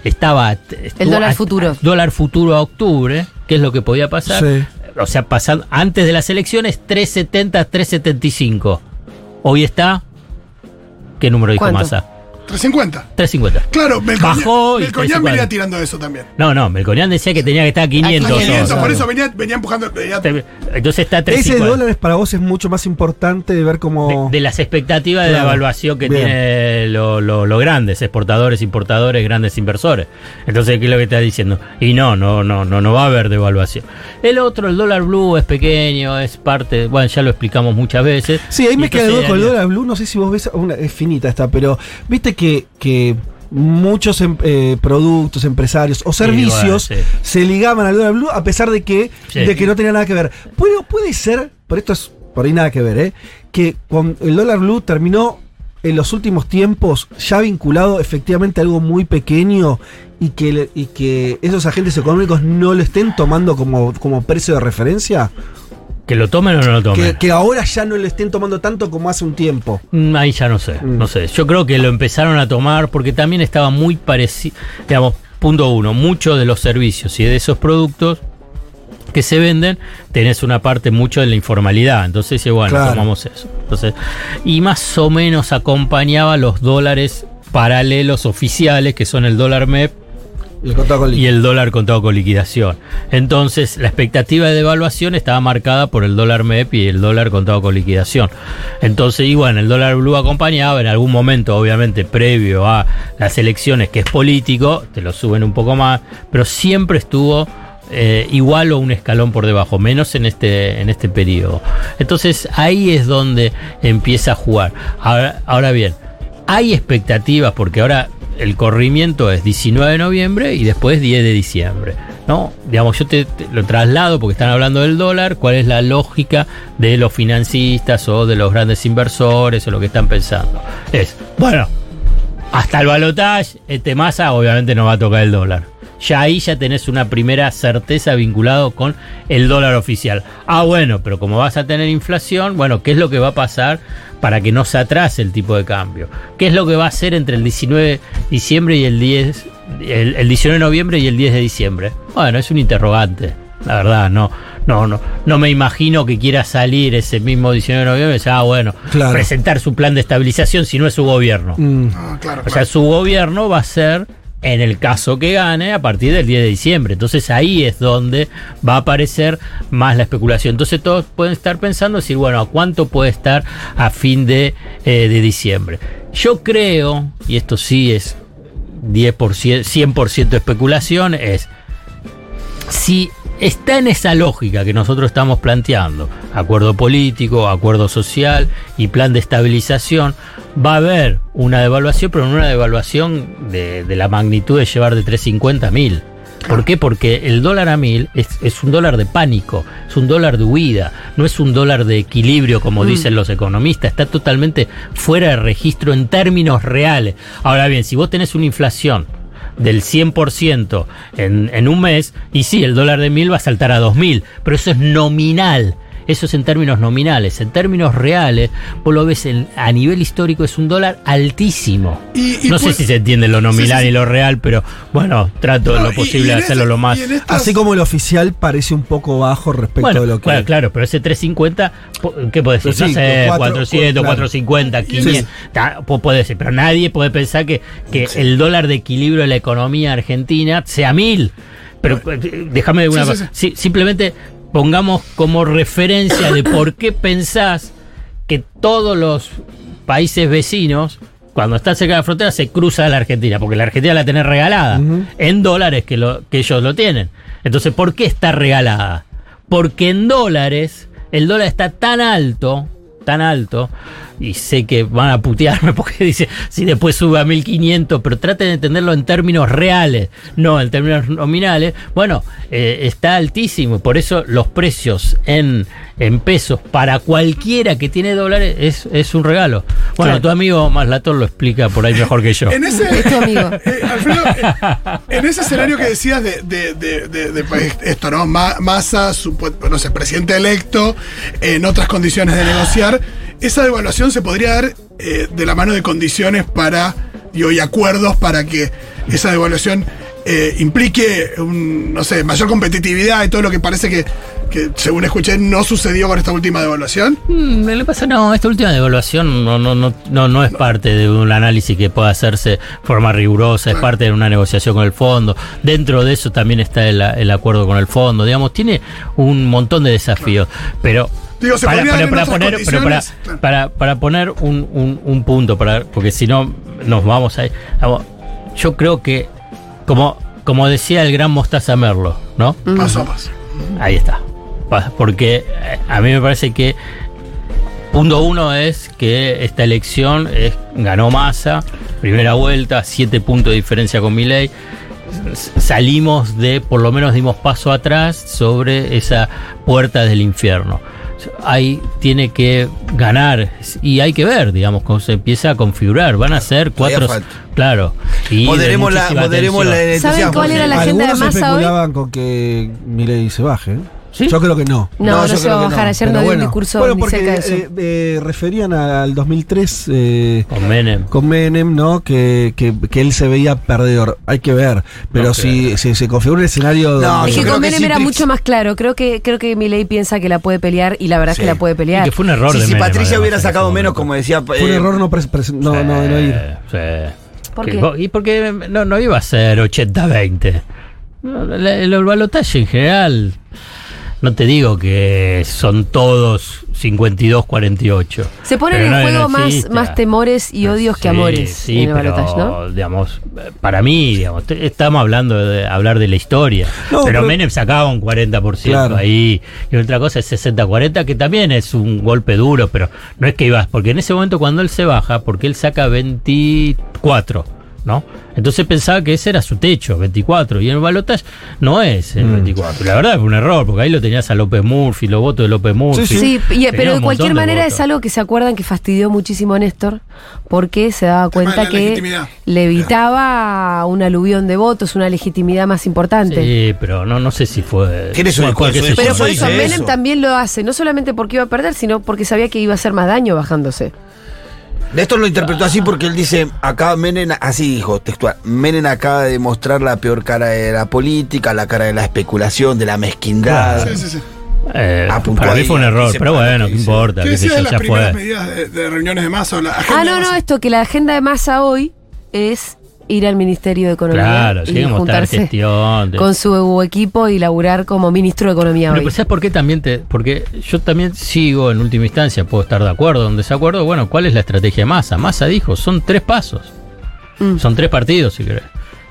Estaba. estuvo dólar a- futuro. Dólar futuro a octubre. ¿Qué es lo que podía pasar? Sí. O sea, pasando antes de las elecciones, 370, 375. Hoy está. ¿Qué número dijo ¿Cuánto? Massa? 350. 350. Claro, Melcoña- Bajó y Melcoñán 350. venía tirando eso también. No, no, Melconian decía que tenía que estar a 500. A 500, hoy. por eso venía, venía empujando. venía- Entonces está a Ese 350. dólar es para vos es mucho más importante de ver cómo. de, de las expectativas de la Claro. evaluación que tienen los lo, lo grandes, exportadores, importadores, grandes inversores. Entonces, ¿qué es lo que está diciendo? Y no, no, no, no, no va a haber devaluación. El otro, el dólar blue, es pequeño, es parte, bueno, ya lo explicamos muchas veces. Sí, ahí me duda con el dólar blue. No sé si vos ves. Una, es finita esta, pero viste que, que muchos em- eh, productos, empresarios o servicios bueno, sí. se ligaban al dólar blue a pesar de que, Sí. de que no tenía nada que ver. Puede, puede ser, por esto es por ahí nada que ver, ¿eh? que con el dólar blue terminó en los últimos tiempos ya vinculado efectivamente a algo muy pequeño y que, y que esos agentes económicos no lo estén tomando como, como precio de referencia. Que lo tomen o no lo tomen. Que, que ahora ya no lo estén tomando tanto como hace un tiempo. Mm, Ahí ya no sé, Mm. no sé. Yo creo que lo empezaron a tomar porque también estaba muy parecido, digamos, punto uno, muchos de los servicios y de esos productos que se venden, tenés una parte mucho de la informalidad. Entonces, dice, bueno, Claro. tomamos eso. Entonces, y más o menos acompañaba los dólares paralelos oficiales, que son el dólar MEP Y el contado con y el dólar contado con liquidación. Entonces, la expectativa de devaluación estaba marcada por el dólar MEP y el dólar contado con liquidación. Entonces, y bueno, el dólar blue acompañaba en algún momento, obviamente, previo a las elecciones, que es político, te lo suben un poco más, pero siempre estuvo eh, igual o un escalón por debajo, menos en este, en este periodo. Entonces, ahí es donde empieza a jugar. Ahora, ahora bien, hay expectativas porque ahora el corrimiento es 19 de noviembre y después 10 de diciembre. ¿no? Digamos, yo te, lo traslado porque están hablando del dólar, cuál es la lógica de los financistas o de los grandes inversores o lo que están pensando. Es, bueno, hasta el balotaje, este masa obviamente no va a tocar el dólar. Ya ahí ya tenés una primera certeza vinculado con el dólar oficial. Ah, bueno, pero como vas a tener inflación, bueno, ¿qué es lo que va a pasar para que no se atrase el tipo de cambio? ¿Qué es lo que va a hacer entre el 19 de diciembre y el 10, el, el 19 de noviembre y el 10 de diciembre? Bueno, es un interrogante. La verdad, no, no, no, no me imagino que quiera salir ese mismo 19 de noviembre y decir, ah, bueno, Claro. presentar su plan de estabilización si no es su gobierno. Mm. Ah, claro, O sea, su gobierno va a ser, en el caso que gane, a partir del 10 de diciembre. Entonces ahí es donde va a aparecer más la especulación. Entonces todos pueden estar pensando, decir, bueno, ¿a cuánto puede estar a fin de, eh, de diciembre? Yo creo, y esto sí es 10%, 100% especulación, es si está en esa lógica que nosotros estamos planteando, acuerdo político, acuerdo social y plan de estabilización, va a haber una devaluación, pero no una devaluación de, de la magnitud de llevar de 350 a 1000. ¿Por qué? Porque el dólar a mil es, es un dólar de pánico, es un dólar de huida, no es un dólar de equilibrio como dicen los economistas, está totalmente fuera de registro en términos reales. Ahora bien, si vos tenés una inflación del 100% en, en un mes, y sí, el dólar de mil va a saltar a 2000, pero eso es nominal. Eso es en términos nominales. En términos reales, vos lo ves en- a nivel histórico, es un dólar altísimo. Y- y no sé pues- si se entiende lo nominal Sí, sí, sí. y lo real, pero bueno, trato No, lo posible y de hacerlo lo más. estas- Así como el oficial parece un poco bajo respecto Bueno, de lo que. bueno, claro, pero ese 350, po- ¿qué puede decir? Pero no sí, sé, cuatro- 400, claro. 450, Y en 500. ta- po- puede ser, pero nadie puede pensar que, que el dólar de equilibrio de la economía argentina sea mil. Pero déjame una Sí, sí, cosa. Sí, simplemente pongamos como referencia de por qué pensás que todos los países vecinos, cuando están cerca de la frontera, se cruza a la Argentina, porque la Argentina la tiene regalada en dólares que, lo, que ellos lo tienen. Entonces, ¿por qué está regalada? Porque en dólares el dólar está tan alto, tan alto, y sé que van a putearme porque dice, si después sube a 1500, pero traten de entenderlo en términos reales, no en términos nominales. Bueno, eh, está altísimo, por eso los precios en, en pesos para cualquiera que tiene dólares es, es un regalo. Bueno, Claro. tu amigo Maslator lo explica por ahí mejor que yo. En ese, Es tu amigo. Eh, Alfredo, eh, en ese escenario que decías de, de- de- de- de, pues, esto, ¿no? Ma- Massa, no sé, presidente electo, en otras condiciones de negociar, esa devaluación se podría dar eh, de la mano de condiciones para, digo, y acuerdos para que esa devaluación eh, implique, un, no sé, mayor competitividad y todo lo que parece que, que, según escuché, no sucedió con esta última devaluación. Mm, Le pasa, no, esta última devaluación no, no, no, no, no es parte de un análisis que pueda hacerse de forma rigurosa, es parte de una negociación con el fondo. Dentro de eso también está el, el acuerdo con el fondo. Digamos, tiene un montón de desafíos. Pero Digo, se en otras poner, pero para, para, para poner un, un- un punto, para, porque si no nos vamos ahí. Vamos, Yo creo que, como, como decía el gran Mostaza Merlo, ¿no? Paso a paso. Ahí está. Porque eh, a mí me parece que punto uno es que esta elección es, ganó Massa, primera vuelta, siete puntos de diferencia con Milei. Salimos de, por lo menos dimos paso atrás sobre esa puerta del infierno. Ahí tiene que ganar y hay que ver, digamos, cómo se empieza a configurar. Van a ser cuatro. Claro. Y de Moderemos la, moderemos la ¿Saben cuál era la agenda de Massa hoy? especulaban con que Milei se baje. ¿eh? ¿Sí? Yo creo que no. No, No, no, yo se va a bajar. no. Ayer no dio un discurso Bueno, porque cerca de eso. eh, eh, referían al 2003 eh, Con Menem. con Menem, ¿no? Que, que, que él se veía perdedor. Hay que ver. Pero No si, si se configura un escenario. No, es que con Menem era mucho más claro. Creo que creo que Milei piensa que la puede pelear y la verdad es que la puede Y pelear. que fue un error Sí, de si Menem, Patricia hubiera sacado menos, como decía. Fue un eh, error no, no, ir. Sí. ¿Por qué? Y porque no, no iba a ser 80-20. No, la- El, el balotaje en general, no te digo que son todos 52-48. Se ponen en no- juego más, más temores y odios que amores Sí, en el pero, digamos, para mí, digamos, te- estamos hablando de hablar de la historia. No, pero, pero- Menem sacaba un 40% Claro. ahí. Y otra cosa es 60-40, que también es un golpe duro, pero no es que ibas, porque en ese momento cuando él se baja, porque él saca 24. ¿No? Entonces pensaba que ese era su techo, 24. Y en el balotaje no es Mm. el 24. La verdad es un error, porque ahí lo tenías a López Murphy, los votos de López Murphy. Sí, y- Tenía pero de un cualquier de manera es algo que se acuerdan que fastidió muchísimo a Néstor, porque se daba cuenta que le evitaba un aluvión de votos, una legitimidad más importante. Sí, pero no, no sé si fue. Yo. Pero por eso Menem también lo hace, no solamente porque iba a perder, sino porque sabía que iba a hacer más daño bajándose. Néstor lo interpretó así porque él dice, acá Menem, así dijo, textual, Menem acaba de mostrar la peor cara de la política, la cara de la especulación, de la mezquindad. Sí, sí, sí. Eh, para mí fue un error, pero bueno, qué importa, ¿Qué decía de las ya primeras fue. medidas de, de reuniones de masa? o la agenda Ah, de no, no, esto que la agenda de masa hoy es ir al Ministerio de Economía Claro, y juntarse gestión. de- con su equipo y laburar como ministro de Economía Pero, hoy. pero ¿sabes por qué también te.? Porque yo también sigo en última instancia, puedo estar de acuerdo o en desacuerdo. Bueno, ¿cuál es la estrategia de Massa? Massa dijo, son tres pasos. Mm. Son tres partidos, si querés.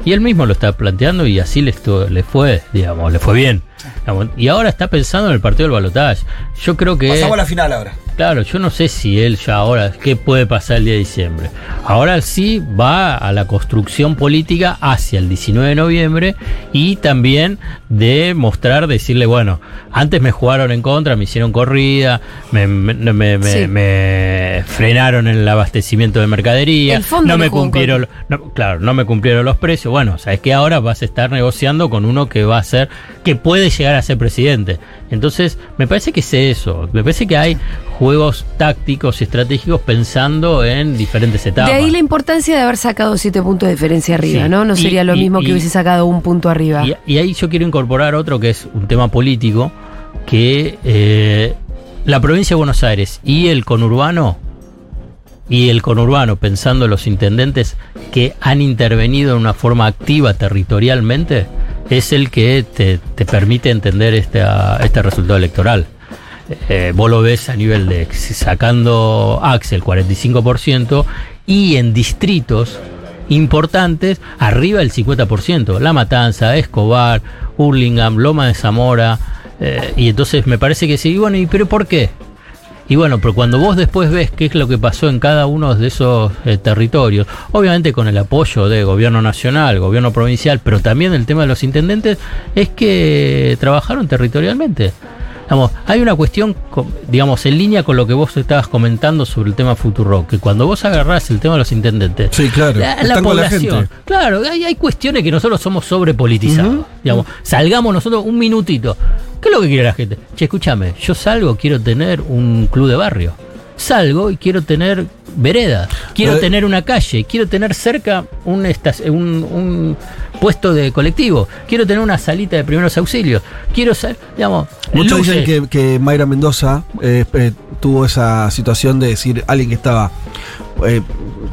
Y él mismo lo está planteando y así le, le fue, digamos, le fue bien. Digamos, Y ahora está pensando en el partido del balotaje. Yo creo que... Pasamos a la final ahora. Claro, yo no sé si él ya ahora, ¿qué puede pasar el día de diciembre? Ahora sí va a la construcción política hacia el 19 de noviembre y también de mostrar, decirle, bueno, antes me jugaron en contra, me hicieron corrida, me, me- me- me- Sí. me frenaron en el abastecimiento de mercadería, El fondo no me cumplieron, no, claro, no me cumplieron los precios. Bueno, sabes que ahora vas a estar negociando con uno que va a ser, que puede llegar a ser presidente. Entonces, me parece que es eso. Me parece que hay juegos tácticos y estratégicos pensando en diferentes etapas. De ahí la importancia de haber sacado siete puntos de diferencia arriba, Sí. ¿no? No Y- sería lo y- mismo que hubiese sacado un punto arriba. Y, y ahí yo quiero incorporar otro que es un tema político, que eh, la provincia de Buenos Aires y el conurbano, y el conurbano, pensando en los intendentes que han intervenido de una forma activa territorialmente, es el que te, te permite entender este, ah, este resultado electoral. Eh, vos lo ves a nivel de sacando Axel 45% y en distritos importantes arriba del 50%. La Matanza, Escobar, Hurlingham, Loma de Zamora. eh, y entonces me parece que sí. Bueno, ¿y pero por qué? Y bueno, pero cuando vos después ves qué es lo que pasó en cada uno de esos eh, territorios, obviamente con el apoyo de gobierno nacional, gobierno provincial, pero también el tema de los intendentes, es que trabajaron territorialmente. Vamos, hay una cuestión, digamos, en línea con lo que vos estabas comentando sobre el tema Futuro, que cuando vos agarrás el tema de los intendentes, Sí, claro. la, población, claro, hay, hay cuestiones que nosotros somos sobrepolitizados. Digamos, salgamos nosotros un minutito. ¿Qué es lo que quiere la gente? Che, escúchame, yo salgo, quiero tener un club de barrio. Salgo y quiero tener veredas, quiero tener una calle, quiero tener cerca un, un, un puesto de colectivo, quiero tener una salita de primeros auxilios, quiero ser, digamos, Muchos luces. dicen que, que Mayra Mendoza eh, eh, tuvo esa situación de decir alguien que estaba, eh,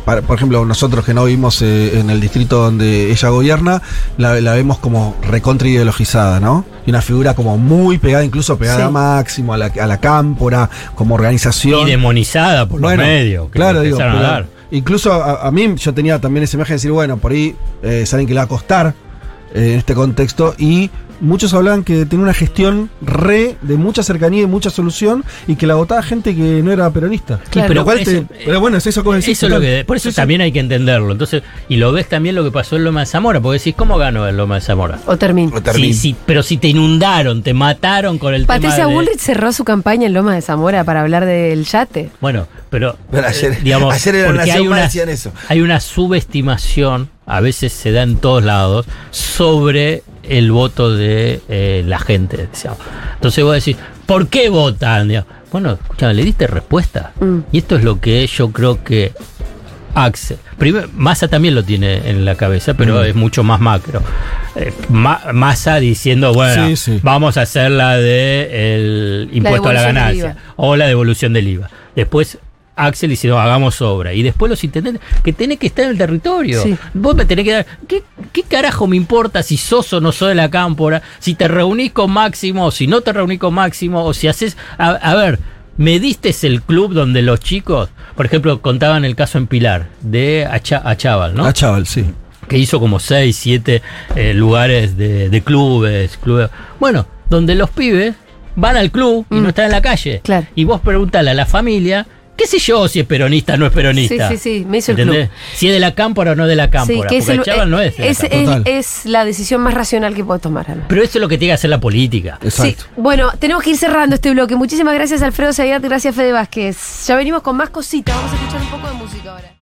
para- por ejemplo, nosotros que no vivimos eh, en el distrito donde ella gobierna, la, la vemos como recontra ideologizada, ¿no? Y una figura como muy pegada, incluso pegada Sí. a Máximo, a la, a la cámpora, como organización. y demonizada por Bueno, los medios. que claro, digo, a dar. incluso a, a mí yo tenía también esa imagen de decir, bueno, por ahí eh, saben que le va a costar eh, en este contexto y muchos hablaban que tenía una gestión re de mucha cercanía y mucha solución y que la votaba gente que no era peronista. Claro. pero, cual Eso- te- pero bueno, es eso vos decís, Eso lo que, por eso Sí, sí. también hay que entenderlo. Entonces, y lo ves también lo que pasó en Loma de Zamora, porque decís, ¿cómo ganó en Loma de Zamora? O termina. Sí, sí, pero si te inundaron, te mataron con el Patricia tema de- Bullrich cerró su campaña en Loma de Zamora para hablar del yate. Bueno, pero, Pero ayer- eh, digamos, ayer en La porque Nación hay una, decían eso. hay una subestimación, a veces se da en todos lados, sobre el voto de eh, la gente. Entonces vos decís, ¿por qué votan? Bueno, escúchame, le diste respuesta. Mm. Y esto es lo que yo creo que Axel. Primero, Massa también lo tiene en la cabeza, pero Mm. es mucho más macro. Eh, Ma- Massa diciendo, bueno, Sí, sí. vamos a hacer la de el impuesto a la ganancia o la devolución del IVA. Después Axel diciendo, hagamos obra. Y después los intendentes, que tenés que estar en el territorio. Sí. Vos me tenés que dar. ¿qué, ¿Qué carajo me importa si sos o no sos de la cámpora? Si te reunís con Máximo, o si no te reunís con Máximo, o si haces. A, a ver, ¿me diste el club donde los chicos, por ejemplo, contaban el caso en Pilar, de Acha- Achával, ¿no? Ah, chaval, sí. que hizo como 6, 7 lugares de, de clubes, clubes. Bueno, donde los pibes van al club y Mm. no están en la calle. Claro. Y vos preguntale a la familia, qué sé yo si es peronista o no es peronista. Sí, sí, sí, me hizo el ¿Entendés? Si es de la cámpora o no de la cámpora. Sí, que es, porque el- Chaval no es de la es, cámpora. es- la decisión más racional que puedo tomar. Pero eso es lo que tiene que hacer la política. Exacto. Sí, bueno, tenemos que ir cerrando este bloque. Muchísimas gracias Alfredo Zayat, gracias Fede Vázquez. Ya venimos con más cositas, vamos a escuchar un poco de música ahora.